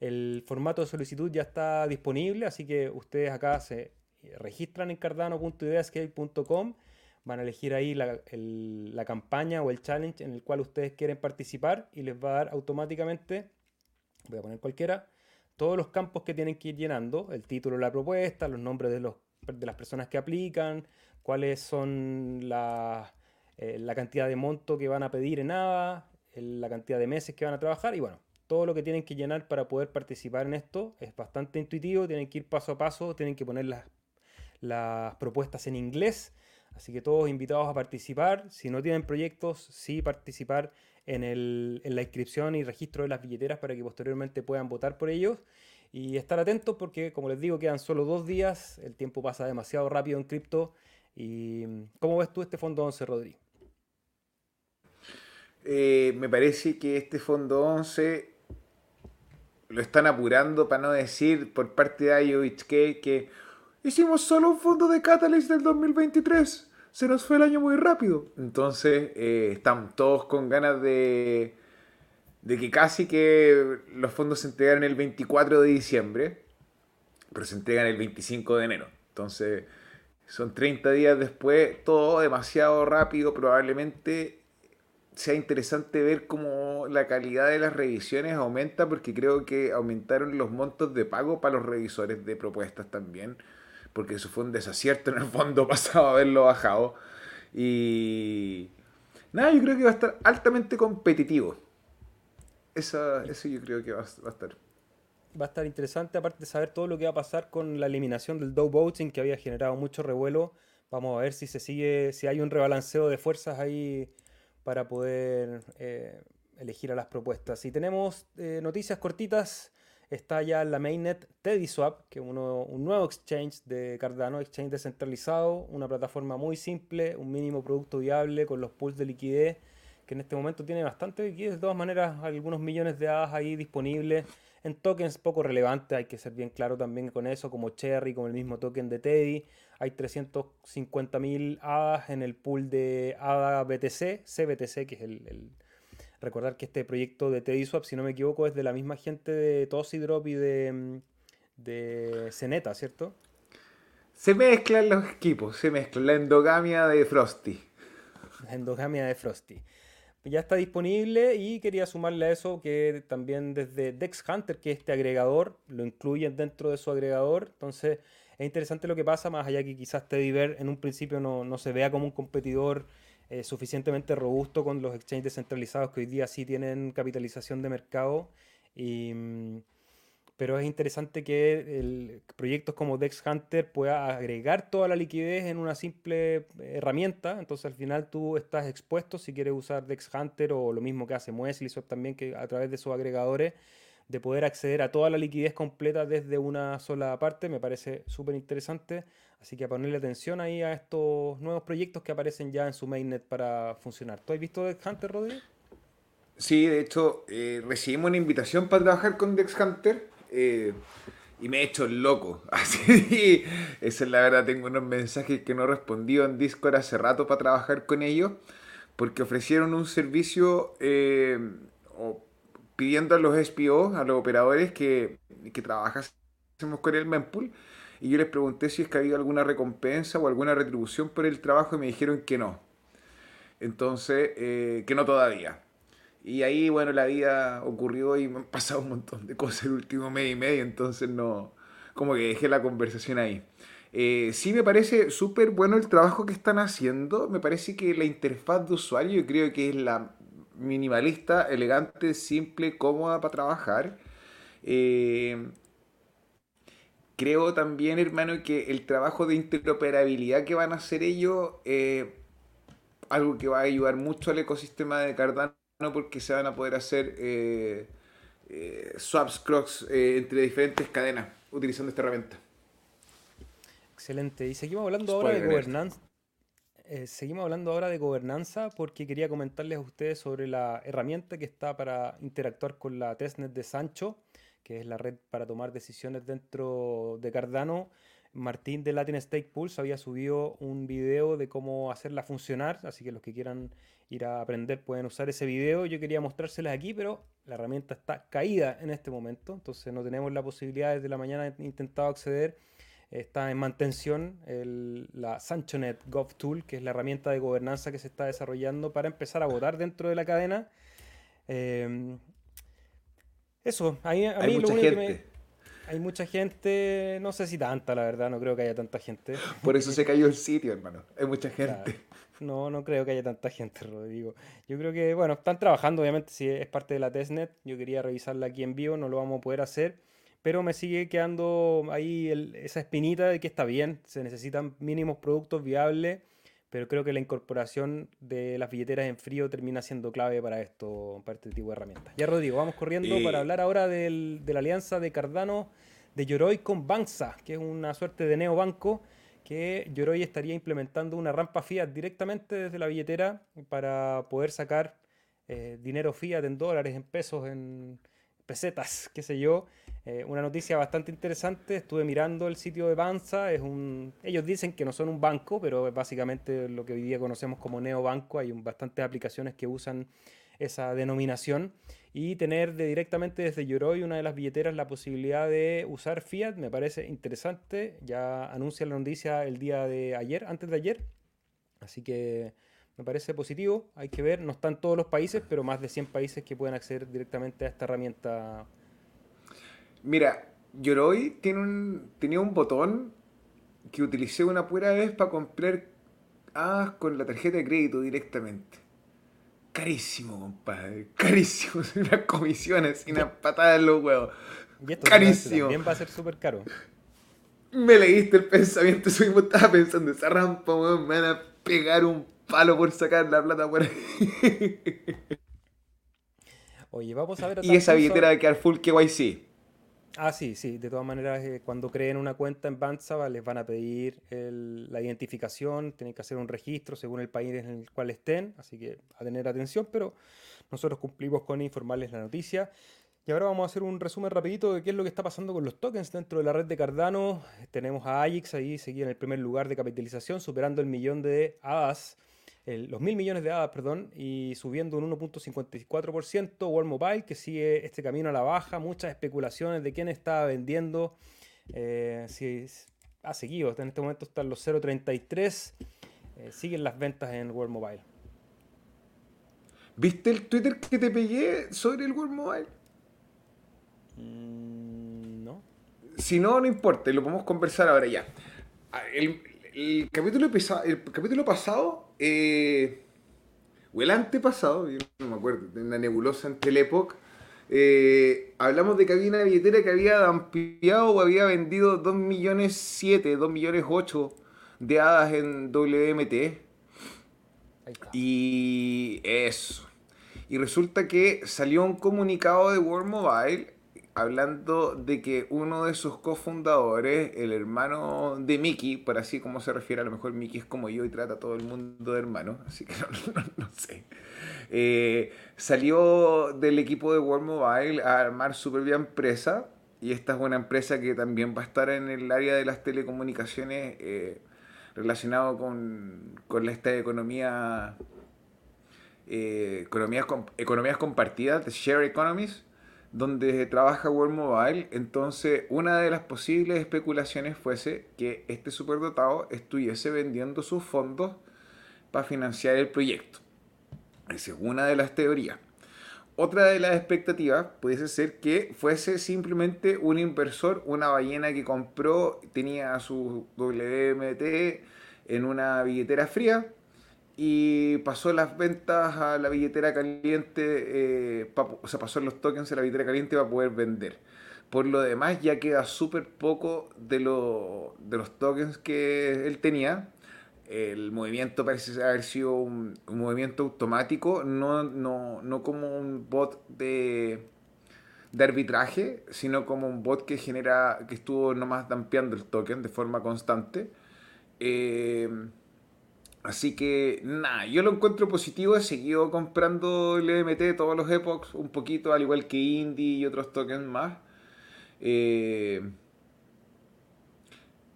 El formato de solicitud ya está disponible, así que ustedes acá se registran en cardano.ideascale.com, van a elegir ahí la, campaña o el challenge en el cual ustedes quieren participar y les va a dar automáticamente, voy a poner cualquiera, todos los campos que tienen que ir llenando, el título de la propuesta, los nombres de, los, de las personas que aplican, cuáles son la, eh, la cantidad de monto que van a pedir en AVA, la cantidad de meses que van a trabajar y bueno, todo lo que tienen que llenar para poder participar en esto es bastante intuitivo, tienen que ir paso a paso, tienen que poner las, propuestas en inglés, así que todos invitados a participar, si no tienen proyectos, sí participar en, la inscripción y registro de las billeteras para que posteriormente puedan votar por ellos. Y estar atentos porque, como les digo, quedan solo dos días, el tiempo pasa demasiado rápido en cripto. ¿Y cómo ves tú este fondo 11, Rodrigo? Eh, me parece que este fondo 11 lo están apurando para no decir por parte de IOHK que hicimos solo un fondo de Catalyst del 2023 se nos fue el año muy rápido. Entonces, eh, están todos con ganas de, de que casi que los fondos se entregan el 24 de diciembre, pero se entregan el 25 de enero. Entonces, son 30 días después, todo demasiado rápido, probablemente sea interesante ver cómo la calidad de las revisiones aumenta, porque creo que aumentaron los montos de pago para los revisores de propuestas también, porque eso fue un desacierto en el fondo pasado haberlo bajado. Y nada, yo creo que va a estar altamente competitivo. Eso, eso yo creo que va, a estar. Va a estar interesante, aparte de saber todo lo que va a pasar con la eliminación del Dow Voting, que había generado mucho revuelo. Vamos a ver si se sigue, si hay un rebalanceo de fuerzas ahí para poder eh, elegir a las propuestas. Si tenemos eh, noticias cortitas, está ya la mainnet TeddySwap, que es un nuevo exchange de Cardano, exchange descentralizado, una plataforma muy simple, un mínimo producto viable con los pools de liquidez, que en este momento tiene bastante liquidez, de todas maneras algunos millones de hadas ahí disponibles en tokens poco relevantes, hay que ser bien claro también con eso, como Cherry, como el mismo token de Teddy. Hay 350.000 hadas en el pool de ADA BTC, CBTC, que es el, Recordar que este proyecto de TeddySwap, si no me equivoco, es de la misma gente de Drop y de, mm, de Ceneta, ¿cierto? Se mezclan los equipos, se mezclan la endogamia de Frosty. La endogamia de Frosty ya está disponible y quería sumarle a eso que también desde Dex Hunter, que es este agregador, lo incluyen dentro de su agregador. Entonces es interesante lo que pasa, más allá que quizás Teddybear en un principio no, se vea como un competidor eh, suficientemente robusto con los exchanges descentralizados que hoy día sí tienen capitalización de mercado. Y, mm, pero es interesante que el, proyectos como Dex Hunter pueda agregar toda la liquidez en una simple herramienta. Entonces al final tú estás expuesto si quieres usar Dex Hunter o lo mismo que hace Muesli también que a través de sus agregadores de poder acceder a toda la liquidez completa desde una sola parte. Me parece súper interesante. Así que a ponerle atención ahí a estos nuevos proyectos que aparecen ya en su mainnet para funcionar. ¿Tú has visto Dex Hunter, Rodri? Sí, de hecho, eh, recibimos una invitación para trabajar con Dex Hunter eh, y me he hecho loco. Así, esa es la verdad. Tengo unos mensajes que no he respondido en Discord hace rato para trabajar con ellos, porque ofrecieron un servicio eh, pidiendo a los SPO, a los operadores que, que trabajásemos con el mempool. Y yo les pregunté si es que había alguna recompensa o alguna retribución por el trabajo y me dijeron que no. Entonces, eh, que no todavía. Y ahí, bueno, la vida ocurrió y me han pasado un montón de cosas el último mes y medio, entonces no, como que dejé la conversación ahí. Eh, sí me parece súper bueno el trabajo que están haciendo, me parece que la interfaz de usuario yo creo que es la minimalista, elegante, simple, cómoda para trabajar. Eh, creo también, hermano, que el trabajo de interoperabilidad que van a hacer ellos, eh, algo que va a ayudar mucho al ecosistema de Cardano porque se van a poder hacer eh, eh, swaps, crocs eh, entre diferentes cadenas utilizando esta herramienta. Excelente. Y seguimos hablando ahora de gobernanza. seguimos hablando ahora de gobernanza porque quería comentarles a ustedes sobre la herramienta que está para interactuar con la testnet de Sancho, que es la red para tomar decisiones dentro de Cardano. Martín de Latin Stake Pulse había subido un video de cómo hacerla funcionar, así que los que quieran ir a aprender pueden usar ese video. Yo quería mostrárselas aquí, pero la herramienta está caída en este momento, entonces no tenemos la posibilidad desde la mañana he intentado acceder. Está en mantención el, la SanchoNet Gov Tool, que es la herramienta de gobernanza que se está desarrollando para empezar a votar dentro de la cadena. Eh, eso, a mí, lo único que me, hay mucha gente, no sé si tanta, la verdad, no creo que haya tanta gente. Por eso se cayó el sitio, hermano. Hay mucha gente. No, no creo que haya tanta gente, Rodrigo. Yo creo que, bueno, están trabajando, obviamente, si es parte de la testnet. Yo quería revisarla aquí en vivo, no lo vamos a poder hacer. Pero me sigue quedando ahí esa espinita de que está bien, se necesitan mínimos productos viables pero creo que la incorporación de las billeteras en frío termina siendo clave para esto, para este tipo de herramientas. Ya Rodrigo, vamos corriendo para hablar ahora de la alianza de Cardano de Yoroi con Banxa, que es una suerte de neobanco que Yoroi estaría implementando una rampa fiat directamente desde la billetera para poder sacar eh, dinero fiat en dólares, en pesos, en pesetas, qué sé yo, eh, una noticia bastante interesante, estuve mirando el sitio de Banza, es un, ellos dicen que no son un banco, pero es básicamente lo que hoy día conocemos como neobanco, hay bastantes aplicaciones que usan esa denominación y tener de, directamente desde Yoroi, una de las billeteras, la posibilidad de usar fiat me parece interesante, ya anuncia la noticia el día de ayer, antes de ayer, así que me parece positivo. Hay que ver, no están todos los países, pero más de 100 países que pueden acceder directamente a esta herramienta. Mira, Yoroi tiene un, tenía un botón que utilicé una pura vez para comprar ah, con la tarjeta de crédito directamente. Carísimo, compadre. Carísimo. Unas comisiones y unas patadas en los huevos. Carísimo. También va a ser súper caro. Me leíste el pensamiento. Soy estaba pensando, esa rampa, weón, me van a pegar un palo por sacar la plata por ahí. Oye, vamos a ver. Y esa billetera de quedar full KYC. Ah, sí, sí. De todas maneras, eh, cuando creen una cuenta en Banzaba, les van a pedir la identificación, tienen que hacer un registro según el país en el cual estén, así que a tener atención, pero nosotros cumplimos con informarles la noticia. Y ahora vamos a hacer un resumen rapidito de qué es lo que está pasando con los tokens dentro de la red de Cardano. Tenemos a AIX ahí, seguía en el primer lugar de capitalización, superando el millón de los mil millones de hadas, perdón, y subiendo un 1.54%. World Mobile, que sigue este camino a la baja, muchas especulaciones de quién está vendiendo. Eh, si ha seguido, en este momento están los 0.33. Eh, siguen las ventas en World Mobile. ¿Viste el Twitter que te pegué sobre el World Mobile? Mm, no. Si no, no importa, lo podemos conversar ahora ya. Ah, el, el capítulo, el capítulo pasado, eh, o el antepasado, yo no me acuerdo, en la nebulosa en Telepoc, eh, hablamos de que había una billetera que había ampliado o había vendido 2 millones 7, 2 millones 8 de hadas en WMT. Y eso. Y resulta que salió un comunicado de World Mobile hablando de que uno de sus cofundadores, el hermano de Mickey, por así como se refiere, a lo mejor Mickey es como yo y trata a todo el mundo de hermano, así que no, sé. Eh, salió del equipo de World Mobile a armar su propia empresa y esta es una empresa que también va a estar en el área de las telecomunicaciones eh, relacionado con, con esta economía, eh, economías, economías compartidas, de share economies donde trabaja World Mobile, entonces una de las posibles especulaciones fuese que este superdotado estuviese vendiendo sus fondos para financiar el proyecto. Esa es una de las teorías. Otra de las expectativas pudiese ser que fuese simplemente un inversor, una ballena que compró, tenía su WMT en una billetera fría y pasó las ventas a la billetera caliente, eh, o sea, pasó los tokens a la billetera caliente para poder vender. Por lo demás, ya queda súper poco de, lo, de los tokens que él tenía. El movimiento parece haber sido un, movimiento automático, no, no, no, como un bot de, de arbitraje, sino como un bot que genera, que estuvo nomás dampeando el token de forma constante. Eh, Así que nada, yo lo encuentro positivo, he seguido comprando el EMT todos los epochs, un poquito, al igual que Indie y otros tokens más. Eh,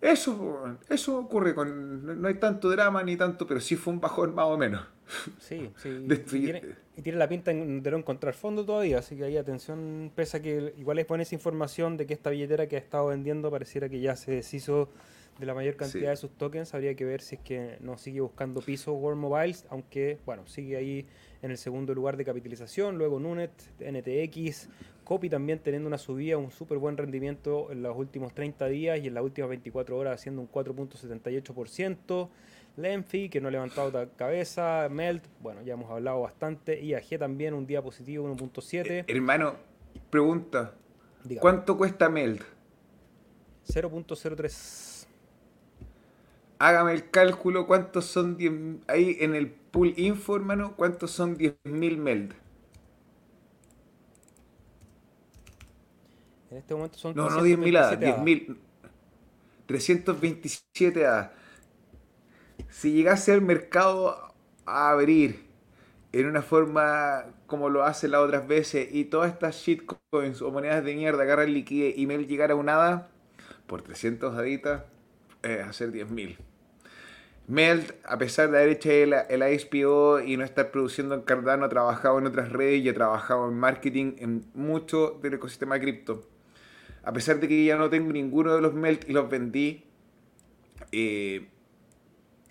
eso, eso ocurre con. No hay tanto drama ni tanto, pero sí fue un bajón más o menos. Sí, sí. y, tiene, la pinta de no encontrar fondo todavía, así que ahí atención, pese a que igual es buena esa información de que esta billetera que ha estado vendiendo pareciera que ya se deshizo de la mayor cantidad de sus tokens. Habría que ver si es que no sigue buscando piso World Mobiles, aunque bueno, sigue ahí en el segundo lugar de capitalización. Luego Nunet, NTX, Copy también teniendo una subida, un súper buen rendimiento en los últimos 30 días y en las últimas 24 horas haciendo un 4.78%. Lenfi, que no ha levantado cabeza. Melt, bueno, ya hemos hablado bastante. IAG también, un día positivo, 1.7. Eh, hermano, pregunta. ¿Cuánto cuesta Melt? 0.03 hágame el cálculo, ¿cuántos son 10? Ahí en el pool info, hermano, ¿cuántos son 10.000 MELD? En este momento son No, no 10.000 A, 10.000. 327 A. Si llegase al mercado a abrir en una forma como lo hace las otras veces y todas estas shitcoins o monedas de mierda agarran liquidez y MELD llegara a un ADA, por 300 aditas, es hacer 10.000. Melt, a pesar de haber hecho el, el ISPO y no estar produciendo en Cardano, ha trabajado en otras redes y ha trabajado en marketing en mucho del ecosistema cripto. A pesar de que ya no tengo ninguno de los Melt y los vendí, eh,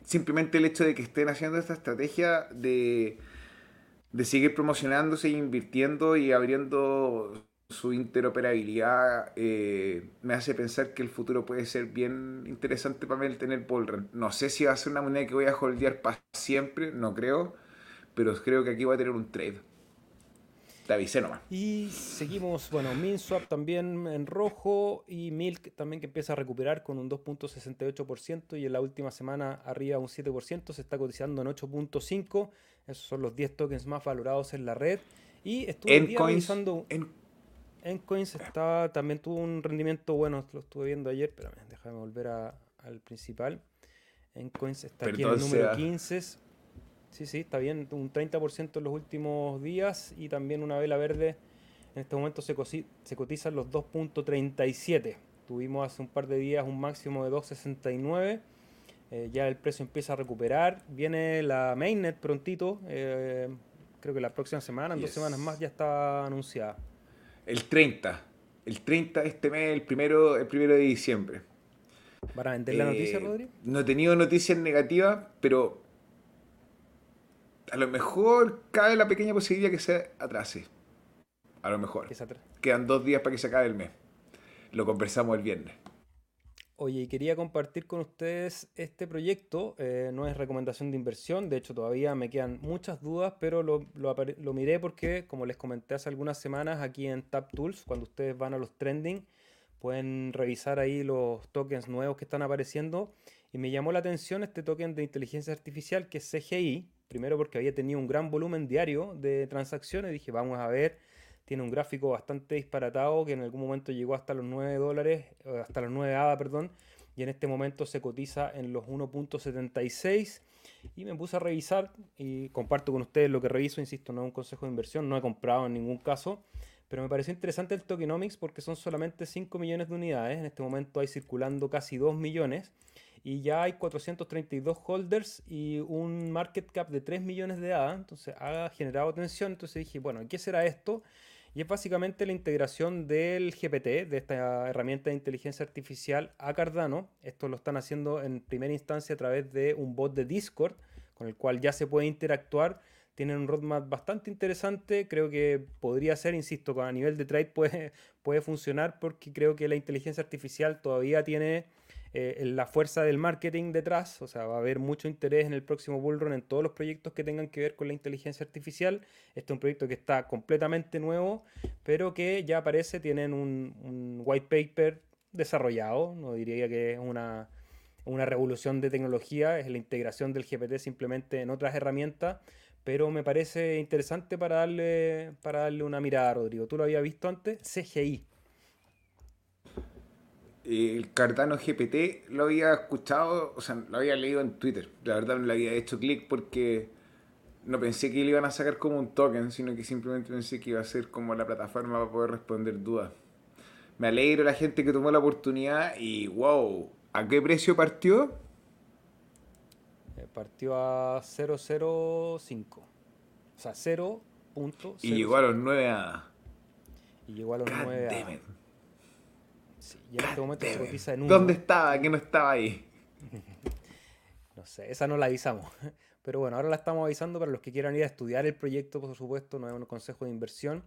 simplemente el hecho de que estén haciendo esta estrategia de, de seguir promocionándose, invirtiendo y abriendo su interoperabilidad eh, me hace pensar que el futuro puede ser bien interesante para mí el tener Bullrun. No sé si va a ser una moneda que voy a holdear para siempre, no creo, pero creo que aquí voy a tener un trade. Te avisé nomás. Y seguimos, bueno, MinSwap también en rojo y Milk también que empieza a recuperar con un 2.68% y en la última semana arriba un 7%, se está cotizando en 8.5%. Esos son los 10 tokens más valorados en la red. Y estuve revisando... En... Encoins está, también tuvo un rendimiento bueno, lo estuve viendo ayer, pero déjame volver al principal. Encoins está aquí en el número 15 Sí, sí, está bien, un 30% en los últimos días y también una vela verde en este momento se, se cotizan los 2.37. Tuvimos hace un par de días un máximo de 2.69. Eh, ya el precio empieza a recuperar. Viene la mainnet prontito. Eh, creo que la próxima semana, en dos semanas más, ya está anunciada. El 30. El 30 de este mes, el primero, el primero de diciembre. ¿Van a vender la noticia, eh, Rodri? No he tenido noticias negativas, pero a lo mejor cabe la pequeña posibilidad que se atrase. A lo mejor. Quedan dos días para que se acabe el mes. Lo conversamos el viernes. Oye, quería compartir con ustedes este proyecto. Eh, no es recomendación de inversión, de hecho todavía me quedan muchas dudas, pero lo, lo, miré porque, como les comenté hace algunas semanas aquí en TapTools, cuando ustedes van a los trending, pueden revisar ahí los tokens nuevos que están apareciendo. Y me llamó la atención este token de inteligencia artificial que es CGI, Primero porque había tenido un gran volumen diario de transacciones. Dije, vamos a ver, tiene un gráfico bastante disparatado que en algún momento llegó hasta los 9 dólares, hasta los 9 ADA, perdón, y en este momento se cotiza en los 1.76. Y me puse a revisar y comparto con ustedes lo que reviso, insisto, no es un consejo de inversión, no he comprado en ningún caso, pero me pareció interesante el tokenomics porque son solamente 5 millones de unidades, en este momento hay circulando casi 2 millones y ya hay 432 holders y un market cap de 3 millones de ADA, entonces ha generado atención, entonces dije, bueno, ¿qué será esto? Y es básicamente la integración del GPT, de esta herramienta de inteligencia artificial, a Cardano. Esto lo están haciendo en primera instancia a través de un bot de Discord, con el cual ya se puede interactuar. Tienen un roadmap bastante interesante. Creo que podría ser, insisto, a nivel de trade puede, puede funcionar porque creo que la inteligencia artificial todavía tiene eh, la fuerza del marketing detrás, o sea, va a haber mucho interés en el próximo Bullrun en todos los proyectos que tengan que ver con la inteligencia artificial. Este es un proyecto que está completamente nuevo, pero que ya aparece, tienen un, white paper desarrollado, no diría que es una, una revolución de tecnología, es la integración del GPT simplemente en otras herramientas, pero me parece interesante para darle, para darle una mirada, Rodrigo. ¿Tú lo habías visto antes? CGI el Cardano GPT lo había escuchado, o sea, lo había leído en Twitter. La verdad no le había hecho clic porque no pensé que le iban a sacar como un token, sino que simplemente pensé que iba a ser como la plataforma para poder responder dudas. Me alegro la gente que tomó la oportunidad y wow, ¿a qué precio partió? Eh, partió a 005. O sea, 0.0. Y llegó a los 9 a... Y llegó a los 9 a... Y en este momento se cotiza en ¿Dónde estaba? Que no estaba ahí. no sé, esa no la avisamos. Pero bueno, ahora la estamos avisando para los que quieran ir a estudiar el proyecto, por supuesto, no es un consejo de inversión.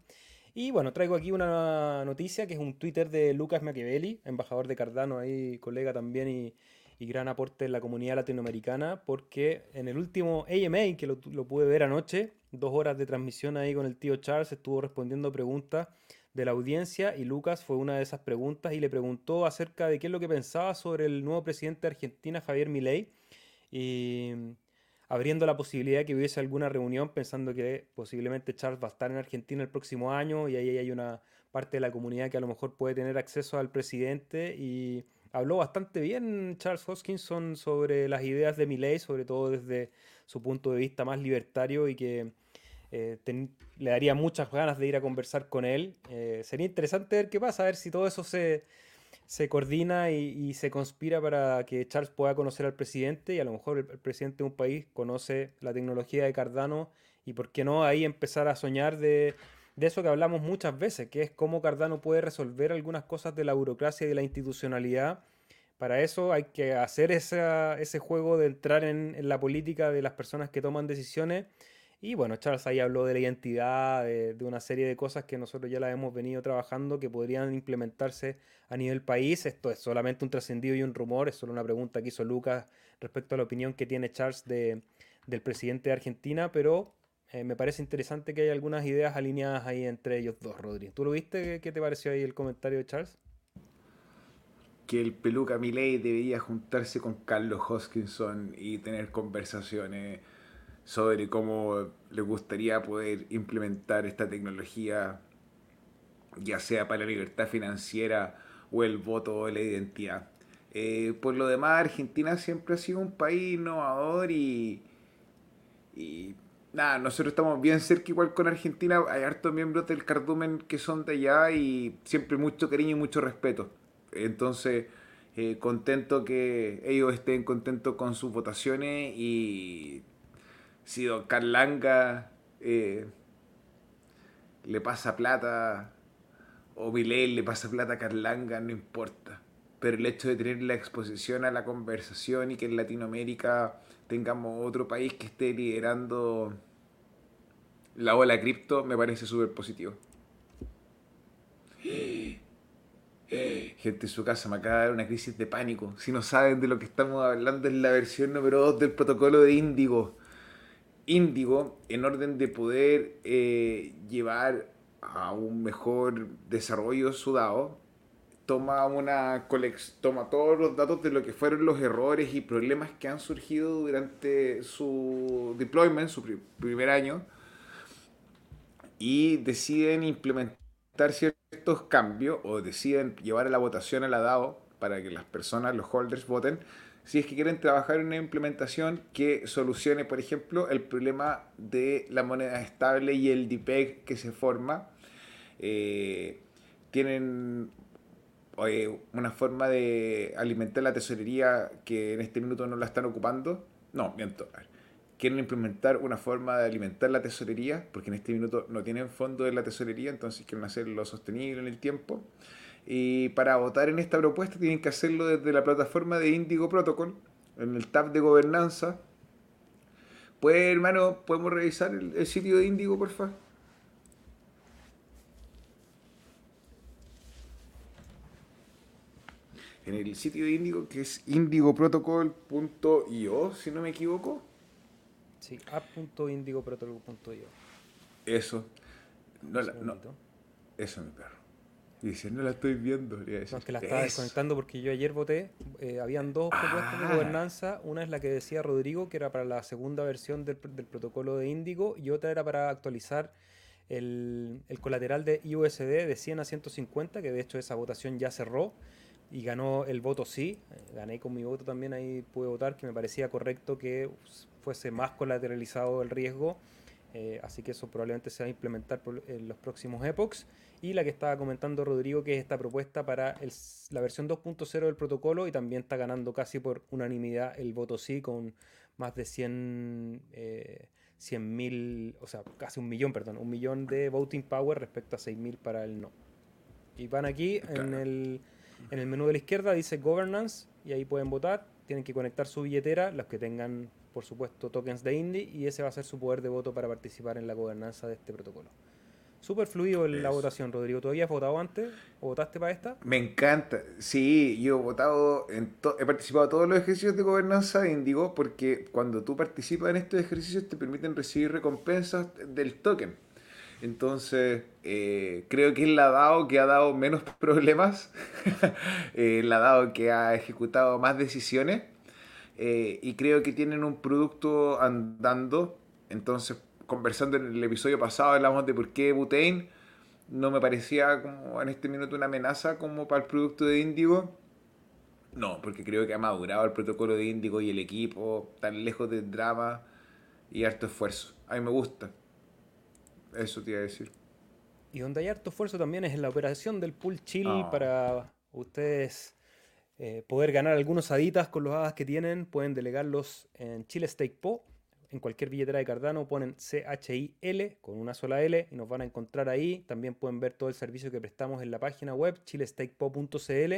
Y bueno, traigo aquí una noticia que es un Twitter de Lucas Machiavelli, embajador de Cardano, ahí colega también y, gran aporte en la comunidad latinoamericana, porque en el último AMA, que lo, lo pude ver anoche, dos horas de transmisión ahí con el tío Charles, estuvo respondiendo preguntas de la audiencia y Lucas fue una de esas preguntas y le preguntó acerca de qué es lo que pensaba sobre el nuevo presidente de Argentina, Javier Milei, y abriendo la posibilidad de que hubiese alguna reunión pensando que posiblemente Charles va a estar en Argentina el próximo año y ahí hay una parte de la comunidad que a lo mejor puede tener acceso al presidente y habló bastante bien Charles Hoskinson sobre las ideas de Milei, sobre todo desde su punto de vista más libertario y que eh, le daría muchas ganas de ir a conversar con él. Eh, sería interesante ver qué pasa, a ver si todo eso se, coordina y, se conspira para que Charles pueda conocer al presidente y a lo mejor el, presidente de un país conoce la tecnología de Cardano y por qué no ahí empezar a soñar de, de eso que hablamos muchas veces, que es cómo Cardano puede resolver algunas cosas de la burocracia y de la institucionalidad Para eso hay que hacer ese juego de entrar en, en, la política de las personas que toman decisiones. Y bueno, Charles ahí habló de la identidad, de, una serie de cosas que nosotros ya la hemos venido trabajando que podrían implementarse a nivel país. Esto es solamente un trascendido y un rumor, es solo una pregunta que hizo Lucas respecto a la opinión que tiene Charles de, del presidente de Argentina, pero eh, me parece interesante que hay algunas ideas alineadas ahí entre ellos dos, Rodri. ¿Tú lo viste? ¿Qué te pareció ahí el comentario de Charles? Que el peluca Milei debería juntarse con Carlos Hoskinson y tener conversaciones sobre cómo le gustaría poder implementar esta tecnología, ya sea para la libertad financiera o el voto o la identidad. Eh, por lo demás, Argentina siempre ha sido un país innovador y, y nada, nosotros estamos bien cerca igual con Argentina, hay hartos miembros del cardumen que son de allá y siempre mucho cariño y mucho respeto. Entonces, eh, contento que ellos estén contentos con sus votaciones y si Don Carlanga eh, le pasa plata o Milei le pasa plata a Carlanga, no importa. Pero el hecho de tener la exposición a la conversación y que en Latinoamérica tengamos otro país que esté liderando la ola cripto me parece súper positivo. Gente en su casa me acaba de dar una crisis de pánico. Si no saben de lo que estamos hablando, es la versión número 2 del protocolo de Índigo. Índigo, en orden de poder eh, llevar a un mejor desarrollo su DAO, toma una toma todos los datos de lo que fueron los errores y problemas que han surgido durante su deployment, su primer año, y deciden implementar ciertos cambios o deciden llevar a la votación a la DAO para que las personas, los holders, voten si es que quieren trabajar en una implementación que solucione, por ejemplo, el problema de la moneda estable y el DPEG que se forma. Eh, tienen una forma de alimentar la tesorería que en este minuto no la están ocupando. No, miento. Quieren implementar una forma de alimentar la tesorería, porque en este minuto no tienen fondo de la tesorería, entonces quieren hacerlo sostenible en el tiempo. Y para votar en esta propuesta tienen que hacerlo desde la plataforma de Indigo Protocol, en el tab de gobernanza. Pues, hermano, ¿podemos revisar el, el sitio de Indigo, por favor? en el sitio de Indigo, que es indigoprotocol.io, si no me equivoco. Sí, app.indigoprotocol.io. Eso. No, la, no, eso, mi perro. Y dice, no la estoy viendo. No, es que la estaba desconectando porque yo ayer voté. Eh, habían dos propuestas de ah. gobernanza. Una es la que decía Rodrigo, que era para la segunda versión del, del protocolo de Indigo, y otra era para actualizar el, el, colateral de IUSD de 100 a 150, que de hecho esa votación ya cerró y ganó el voto sí. Gané con mi voto también, ahí pude votar, que me parecía correcto que fuese más colateralizado el riesgo. Eh, así que eso probablemente se va a implementar en los próximos epochs. Y la que estaba comentando Rodrigo, que es esta propuesta para la versión 2.0 del protocolo y también está ganando casi por unanimidad el voto sí con más de 100 eh, mil, o sea, casi un millón, perdón, un millón de voting power respecto a 6.000 para el no. Y van aquí en el en el menú de la izquierda dice Governance y ahí pueden votar. Tienen que conectar su billetera, los que tengan, por supuesto, tokens de Indie, y ese va a ser su poder de voto para participar en la gobernanza de este protocolo. Súper fluido en la votación, Rodrigo. ¿Todavía has votado antes o votaste para esta? Me encanta. Sí, yo he votado, en he participado en todos los ejercicios de gobernanza de Indigo porque cuando tú participas en estos ejercicios te permiten recibir recompensas del token. Entonces, eh, creo que es la DAO que ha dado menos problemas, eh, la DAO que ha ejecutado más decisiones eh, y creo que tienen un producto andando. Entonces, conversando en el episodio pasado, hablamos de por qué Butane no me parecía como en este minuto una amenaza como para el producto de Indigo. No, porque creo que ha madurado el protocolo de Indigo y el equipo, tan lejos del drama y harto esfuerzo. A mí me gusta. Eso te iba a decir. Y donde hay harto esfuerzo también es en la operación del pool chill ah. para ustedes eh, poder ganar algunos aditas con los hadas que tienen. Pueden delegarlos en Chile Stake Po. En cualquier billetera de Cardano ponen CHIL con una sola L y nos van a encontrar ahí. También pueden ver todo el servicio que prestamos en la página web chilestakepo.cl.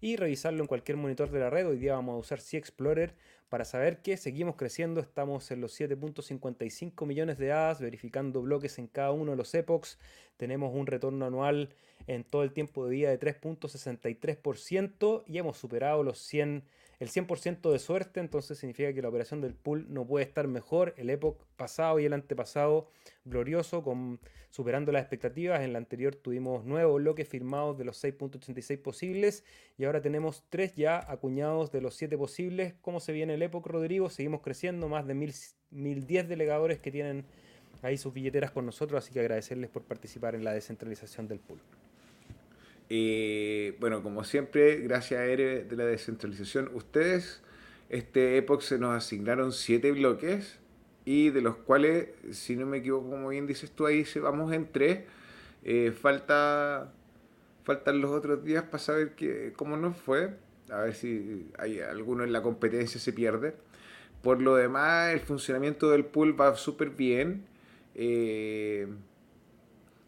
y revisarlo en cualquier monitor de la red. Hoy día vamos a usar C Explorer para saber que seguimos creciendo. Estamos en los 7.55 millones de hadas, verificando bloques en cada uno de los epochs. Tenemos un retorno anual en todo el tiempo de vida de 3.63% y hemos superado los 100 el 100% de suerte, entonces significa que la operación del pool no puede estar mejor. El epoch pasado y el antepasado glorioso, con, superando las expectativas. En la anterior tuvimos nueve bloques firmados de los 6.86 posibles y ahora tenemos tres ya acuñados de los 7 posibles. ¿Cómo se viene el epoch, Rodrigo? Seguimos creciendo, más de 1010 delegadores que tienen ahí sus billeteras con nosotros, así que agradecerles por participar en la descentralización del pool. Eh, bueno, como siempre, gracias a ERE de la descentralización, ustedes, este Epoch se nos asignaron siete bloques y de los cuales, si no me equivoco, como bien dices tú ahí, vamos en tres. Eh, falta, faltan los otros días para saber cómo nos fue. A ver si hay alguno en la competencia se pierde. Por lo demás, el funcionamiento del pool va súper bien. Eh,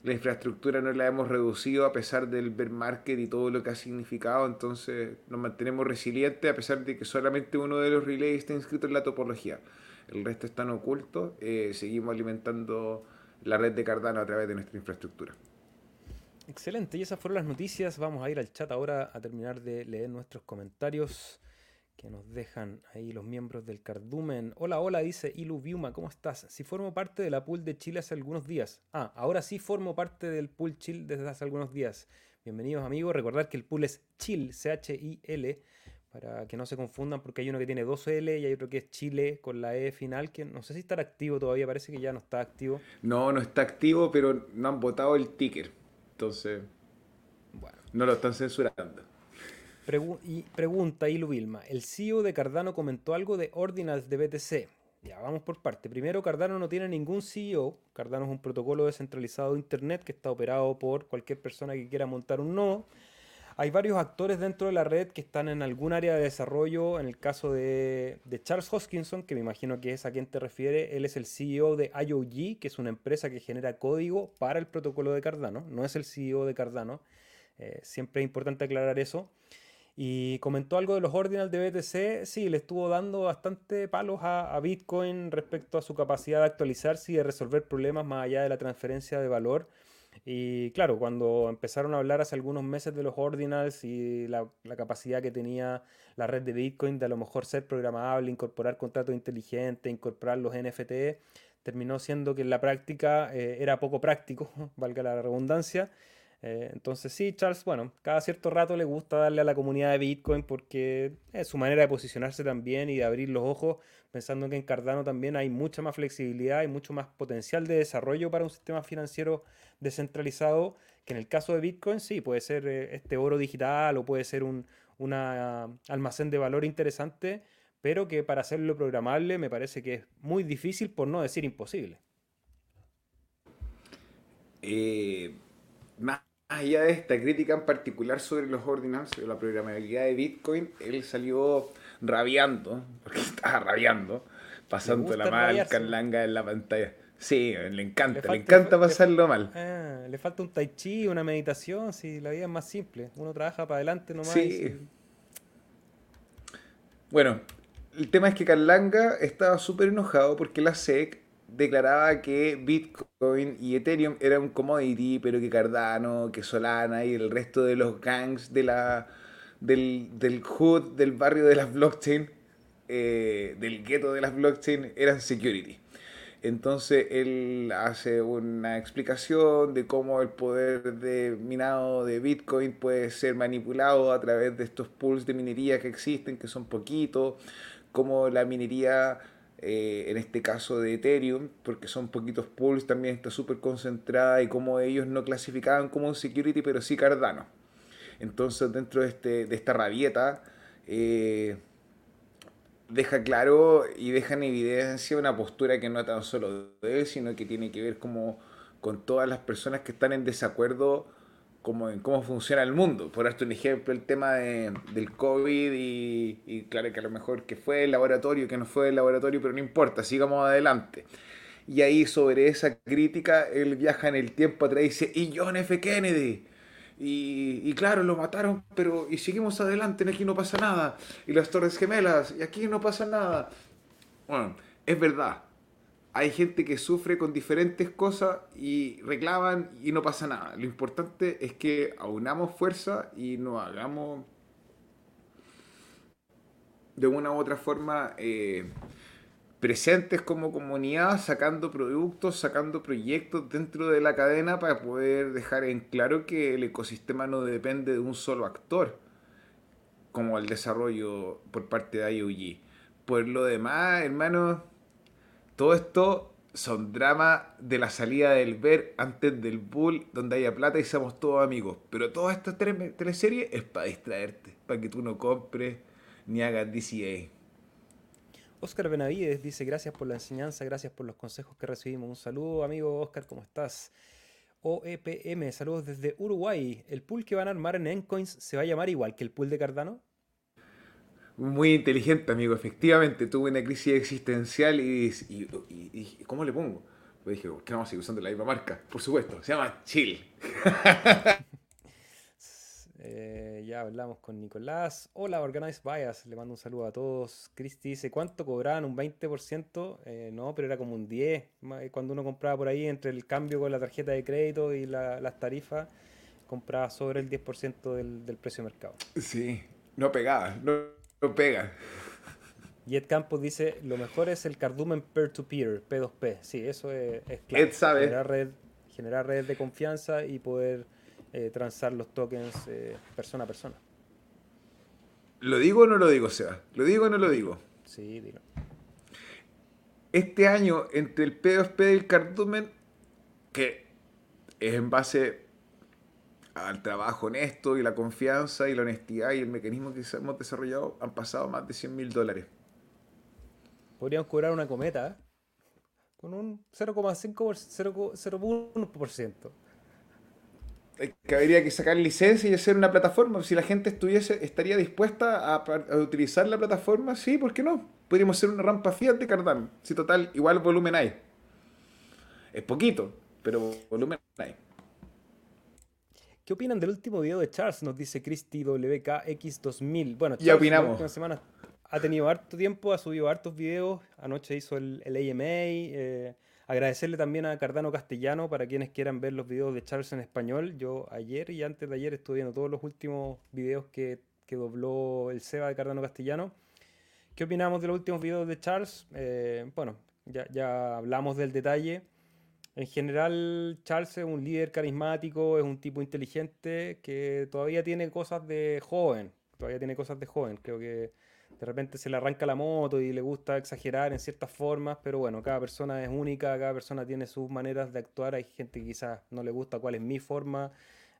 la infraestructura no la hemos reducido a pesar del bear market y todo lo que ha significado, entonces nos mantenemos resilientes a pesar de que solamente uno de los relays está inscrito en la topología. El resto están ocultos, eh, seguimos alimentando la red de Cardano a través de nuestra infraestructura. Excelente, y esas fueron las noticias. Vamos a ir al chat ahora a terminar de leer nuestros comentarios que nos dejan ahí los miembros del cardumen. Hola, hola, dice Ilu Biuma, ¿cómo estás? Si formo parte de la pool de Chile hace algunos días. Ah, ahora sí formo parte del pool Chill desde hace algunos días. Bienvenidos amigos, recordar que el pool es Chill, C-H-I-L, para que no se confundan porque hay uno que tiene dos L y hay otro que es Chile con la E final, que no sé si estará activo todavía, parece que ya no está activo. No, no está activo, pero no han votado el ticker. Entonces, bueno. no lo están censurando y pregunta Ilu Vilma, el CEO de Cardano comentó algo de Ordinals de BTC. Ya, vamos por parte. Primero, Cardano no tiene ningún CEO. Cardano es un protocolo descentralizado de Internet que está operado por cualquier persona que quiera montar un nodo. Hay varios actores dentro de la red que están en algún área de desarrollo. En el caso de, de, Charles Hoskinson, que me imagino que es a quien te refiere, él es el CEO de IOG, que es una empresa que genera código para el protocolo de Cardano. No es el CEO de Cardano. Eh, siempre es importante aclarar eso. Y comentó algo de los ordinals de BTC. Sí, le estuvo dando bastante palos a, Bitcoin respecto a su capacidad de actualizarse y de resolver problemas más allá de la transferencia de valor. Y claro, cuando empezaron a hablar hace algunos meses de los ordinals y la, capacidad que tenía la red de Bitcoin de a lo mejor ser programable, incorporar contratos inteligentes, incorporar los NFT, terminó siendo que en la práctica eh, era poco práctico, valga la redundancia. Eh, entonces sí, Charles, bueno, cada cierto rato le gusta darle a la comunidad de Bitcoin porque es su manera de posicionarse también y de abrir los ojos, pensando que en Cardano también hay mucha más flexibilidad y mucho más potencial de desarrollo para un sistema financiero descentralizado, que en el caso de Bitcoin sí, puede ser eh, este oro digital o puede ser un una almacén de valor interesante, pero que para hacerlo programable me parece que es muy difícil, por no decir imposible. Eh, más allá de esta crítica en particular sobre los ordinals, sobre la programabilidad de Bitcoin, él salió rabiando, porque estaba rabiando, pasando la mal carlanga en la pantalla. Sí, le encanta, le, encanta pasarlo mal. Ah, le falta un tai chi, una meditación, si la vida es más simple. Uno trabaja para adelante nomás. Sí. Bueno, el tema es que Carlanga estaba súper enojado porque la SEC declaraba que Bitcoin y Ethereum eran un commodity, pero que Cardano, que Solana y el resto de los gangs de del, del hood, del barrio de las blockchain, eh, del gueto de las blockchain, eran security. Entonces él hace una explicación de cómo el poder de minado de Bitcoin puede ser manipulado a través de estos pools de minería que existen, que son poquitos, cómo la minería eh, en este caso de Ethereum, porque son poquitos pools, también está súper concentrada y como ellos no clasificaban como un security, pero sí Cardano. Entonces dentro de, este, de esta rabieta eh, deja claro y deja en evidencia una postura que no tan solo de él, sino que tiene que ver como con todas las personas que están en desacuerdo como en cómo funciona el mundo. Por darte un ejemplo, el tema de, del COVID y, claro que a lo mejor que fue el laboratorio, que no fue el laboratorio, pero no importa, sigamos adelante. Y ahí sobre esa crítica, él viaja en el tiempo atrás y dice, y John F. Kennedy. Y, claro, lo mataron, pero y seguimos adelante, aquí no pasa nada. Y las Torres Gemelas, y aquí no pasa nada. Bueno, es verdad. Hay gente que sufre con diferentes cosas y reclaman y no pasa nada. Lo importante es que aunamos fuerza y nos hagamos de una u otra forma eh, presentes como comunidad, sacando productos, sacando proyectos dentro de la cadena para poder dejar en claro que el ecosistema no depende de un solo actor, como el desarrollo por parte de IOG. Por lo demás, hermano, todo esto son dramas de la salida del ver antes del bull, donde haya plata y seamos todos amigos. Pero toda esta teleserie es para distraerte, para que tú no compres ni hagas DCA. Oscar Benavides dice, gracias por la enseñanza, gracias por los consejos que recibimos. Un saludo, amigo Oscar, ¿cómo estás? OEPM, saludos desde Uruguay. ¿El pool que van a armar en Encoins se va a llamar igual que el pool de Cardano? Muy inteligente, amigo. Efectivamente, tuve una crisis existencial y, ¿cómo le pongo? Pues dije, ¿por qué vamos a seguir usando la misma marca? Por supuesto, se llama Chill. Eh, ya hablamos con Nicolás. Hola, Organized Bias. Le mando un saludo a todos. Cristi dice, ¿cuánto cobraban? ¿Un 20%? Eh, no, pero era como un 10%. Eh, cuando uno compraba por ahí entre el cambio con la tarjeta de crédito y las tarifas, compraba sobre el 10% del, del, precio de mercado. Sí, no pegaba, no, pega. Y Ed Campos dice, lo mejor es el cardumen peer-to-peer, -peer, P2P. Sí, eso es, es claro. Ed sabe. Generar, red, generar redes de confianza y poder eh, transar los tokens eh, persona a persona. ¿Lo digo o no lo digo, Seba? ¿Lo digo o no lo digo? Sí, digo. Este año, entre el P2P y el cardumen, que es en base al trabajo honesto y la confianza y la honestidad y el mecanismo que hemos desarrollado, han pasado más de 100 mil dólares. Podríamos cobrar una cometa ¿eh? con un 0,5%. que habría que sacar licencia y hacer una plataforma. Si la gente estuviese, estaría dispuesta a, utilizar la plataforma, sí, ¿por qué no? Podríamos hacer una rampa Fiat de Cardano. Si total, igual volumen hay. Es poquito, pero volumen hay. ¿Qué opinan del último video de Charles? Nos dice Christy WKX2000. Bueno, ya opinamos. Una semana ha tenido harto tiempo, ha subido hartos videos. Anoche hizo el, el AMA. Eh, Agradecerle también a Cardano Castellano para quienes quieran ver los videos de Charles en español. Yo ayer y antes de ayer estuve viendo todos los últimos videos que, dobló el SEBA de Cardano Castellano. ¿Qué opinamos de los últimos videos de Charles? Eh, bueno, ya, ya hablamos del detalle. En general, Charles es un líder carismático, es un tipo inteligente que todavía tiene cosas de joven. Todavía tiene cosas de joven. Creo que de repente se le arranca la moto y le gusta exagerar en ciertas formas, pero bueno, cada persona es única, cada persona tiene sus maneras de actuar, hay gente que quizás no le gusta cuál es mi forma.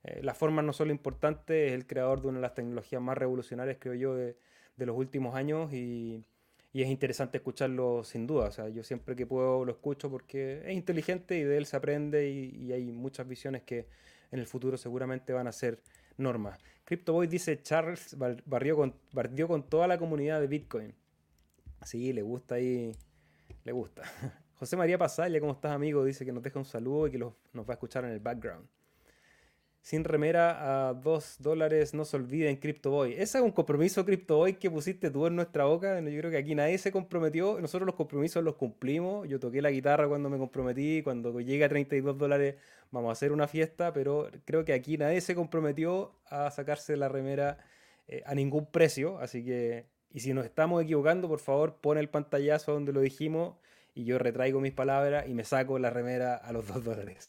Eh, las formas no son lo importante, es el creador de una de las tecnologías más revolucionarias, creo yo, de, los últimos años y, es interesante escucharlo sin duda. O sea, yo siempre que puedo lo escucho porque es inteligente y de él se aprende y, y hay muchas visiones que en el futuro seguramente van a ser normas. CryptoBoy dice, Charles barrió con, barrió con toda la comunidad de Bitcoin. Sí, le gusta ahí, le gusta. José María Pasalla, ¿cómo estás amigo? Dice que nos deja un saludo y que nos va a escuchar en el background. Sin remera a 2 dólares, no se olviden CryptoBoy. Ese es un compromiso CryptoBoy que pusiste tú en nuestra boca. Yo creo que aquí nadie se comprometió. Nosotros los compromisos los cumplimos. Yo toqué la guitarra cuando me comprometí. Cuando llegue a 32 dólares vamos a hacer una fiesta. Pero creo que aquí nadie se comprometió a sacarse la remera eh, a ningún precio. Así que, y si nos estamos equivocando, por favor, pon el pantallazo donde lo dijimos y yo retraigo mis palabras y me saco la remera a los 2 dólares.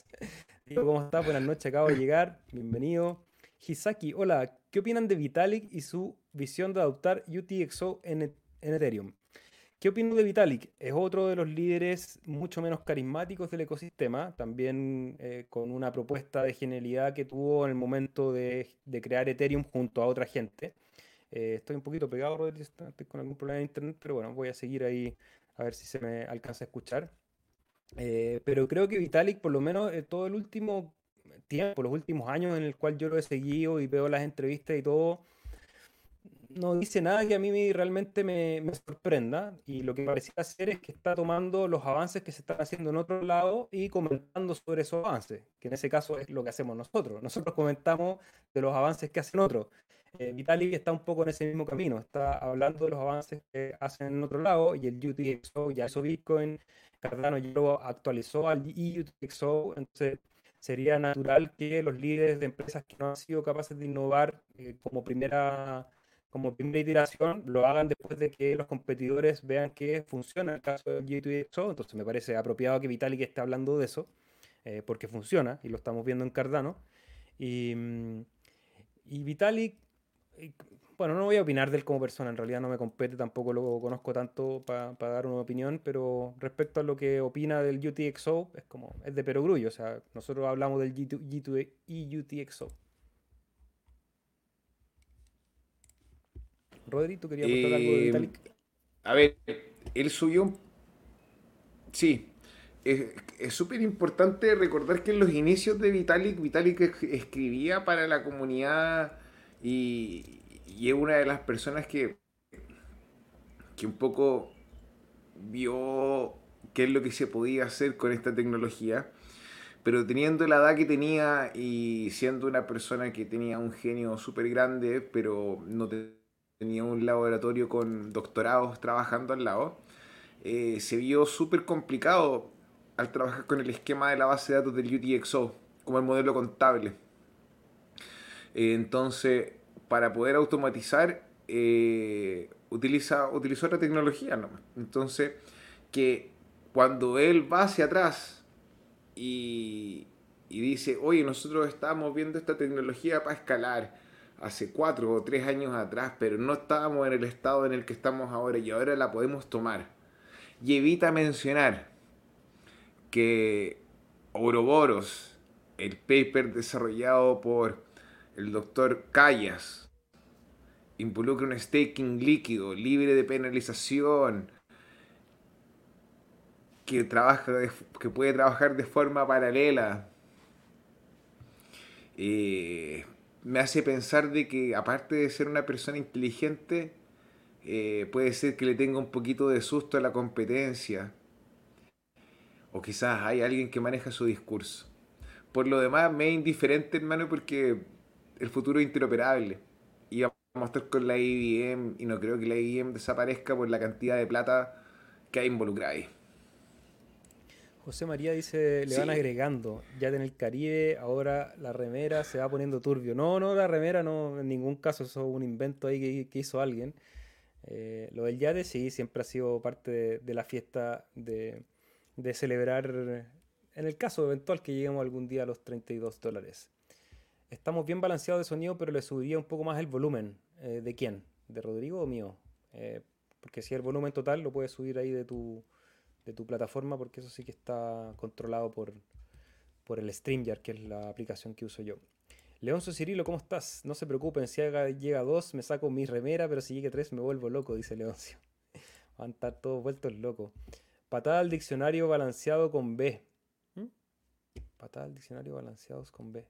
¿Cómo estás? Buenas noches, acabo de llegar. Bienvenido. Hisaki, hola. ¿Qué opinan de Vitalik y su visión de adoptar UTXO en, en Ethereum? ¿Qué opino de Vitalik? Es otro de los líderes mucho menos carismáticos del ecosistema, también eh, con una propuesta de genialidad que tuvo en el momento de, crear Ethereum junto a otra gente. Eh, estoy un poquito pegado, Rodri, estoy con algún problema de internet, pero bueno, voy a seguir ahí a ver si se me alcanza a escuchar. Eh, pero creo que Vitalik, por lo menos eh, todo el último tiempo, los últimos años en el cual yo lo he seguido y veo las entrevistas y todo, no dice nada que a mí realmente me, me, sorprenda y lo que parecía hacer es que está tomando los avances que se están haciendo en otro lado y comentando sobre esos avances, que en ese caso es lo que hacemos nosotros. Nosotros comentamos de los avances que hacen otros. Eh, Vitalik está un poco en ese mismo camino, está hablando de los avances que hacen en otro lado y el UTXO ya hizo Bitcoin, Cardano ya lo actualizó al EUTXO, entonces sería natural que los líderes de empresas que no han sido capaces de innovar eh, como primera como primera iteración lo hagan después de que los competidores vean que funciona el caso del G2XO. Entonces me parece apropiado que Vitalik esté hablando de eso, eh, porque funciona y lo estamos viendo en Cardano. Y, mm, y Vitalik, bueno, no voy a opinar de él como persona, en realidad no me compete, tampoco lo conozco tanto para dar una opinión, pero respecto a lo que opina del UTXO, es como, es de perogrullo, o sea, nosotros hablamos del G2, G2 y UTXO. Rodri, ¿tú querías contar algo de Vitalik? A ver, él subió. Sí. Es súper importante recordar que en los inicios de Vitalik, Vitalik escribía para la comunidad y, y es una de las personas que, que un poco vio qué es lo que se podía hacer con esta tecnología pero teniendo la edad que tenía y siendo una persona que tenía un genio súper grande, pero no tenía un laboratorio con doctorados trabajando al lado, eh, se vio súper complicado al trabajar con el esquema de la base de datos del UTXO, como el modelo contable. Eh, entonces, para poder automatizar, eh, utiliza, utilizó otra tecnología. Entonces, que cuando él va hacia atrás y, y dice, oye, nosotros estamos viendo esta tecnología para escalar, hace cuatro o tres años atrás, pero no estábamos en el estado en el que estamos ahora y ahora la podemos tomar. Y evita mencionar que Ouroboros, el paper desarrollado por el doctor Callas, involucra un staking líquido, libre de penalización, que, trabaja que puede trabajar de forma paralela. Eh, me hace pensar de que aparte de ser una persona inteligente, eh, puede ser que le tenga un poquito de susto a la competencia. O quizás hay alguien que maneja su discurso. Por lo demás, me es indiferente, hermano, porque el futuro es interoperable. Y vamos a estar con la IBM y no creo que la IBM desaparezca por la cantidad de plata que hay involucrada ahí. José María dice, le van agregando, ya en el Caribe, ahora la remera se va poniendo turbio. No, no, la remera no, en ningún caso, eso es un invento ahí que, hizo alguien. Eh, lo del yate sí, siempre ha sido parte de, la fiesta de, celebrar, en el caso eventual que lleguemos algún día a los 32 dólares. Estamos bien balanceados de sonido, pero le subiría un poco más el volumen. Eh, ¿De quién? ¿De Rodrigo o mío? Eh, porque si el volumen total lo puedes subir ahí de tu de tu plataforma, porque eso sí que está controlado por, por el StreamYard, que es la aplicación que uso yo. Leonzo Cirilo, ¿cómo estás? No se preocupen, si llega dos me saco mi remera, pero si llega tres me vuelvo loco, dice Leoncio. Van a estar todos vueltos locos. Patada al diccionario balanceado con B. ¿Mm? Patada al diccionario balanceados con B.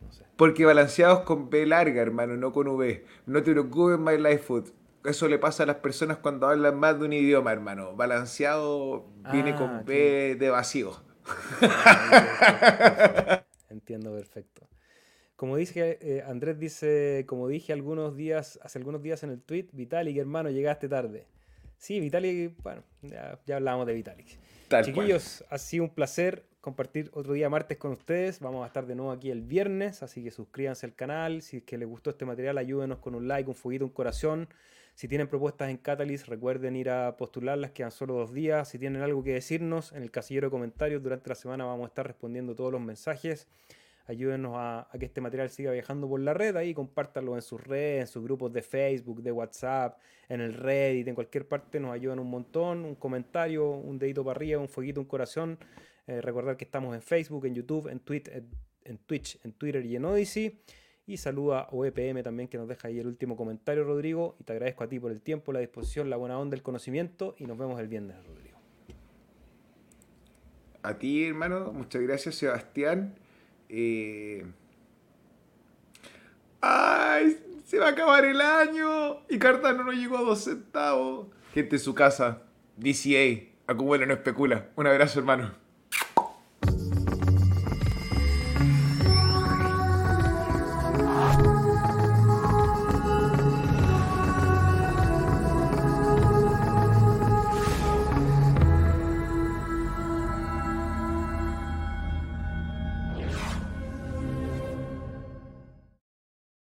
No sé. Porque balanceados con B larga, hermano, no con V. No te preocupes, My Life Food eso le pasa a las personas cuando hablan más de un idioma, hermano. Balanceado viene con ah, B de vacío. Entiendo perfecto. Como dice eh, Andrés dice, como dije algunos días, hace algunos días en el tweet, Vitalik, hermano, llegaste tarde. Sí, Vitalik, bueno, ya, ya hablamos de Vitalik. Chiquillos, ha sido un placer compartir otro día martes con ustedes. Vamos a estar de nuevo aquí el viernes, así que suscríbanse al canal. Si es que les gustó este material, ayúdenos con un like, un fueguito, un corazón. Si tienen propuestas en Catalyst, recuerden ir a postularlas, quedan solo dos días. Si tienen algo que decirnos, en el casillero de comentarios durante la semana vamos a estar respondiendo todos los mensajes. Ayúdenos a, que este material siga viajando por la red, ahí compártanlo en sus redes, en sus grupos de Facebook, de WhatsApp, en el Reddit, en cualquier parte, nos ayudan un montón. Un comentario, un dedito para arriba, un fueguito, un corazón. Eh, recordar que estamos en Facebook, en YouTube, en, en Twitch, en Twitter y en Odyssey. Y saluda a OEPM también que nos deja ahí el último comentario, Rodrigo. Y te agradezco a ti por el tiempo, la disposición, la buena onda, el conocimiento. Y nos vemos el viernes, Rodrigo. A ti, hermano. Muchas gracias, Sebastián. Eh... Ay, Se va a acabar el año y Cardano no llegó a dos centavos. Gente en su casa, DCA, acumula no especula. Un abrazo, hermano.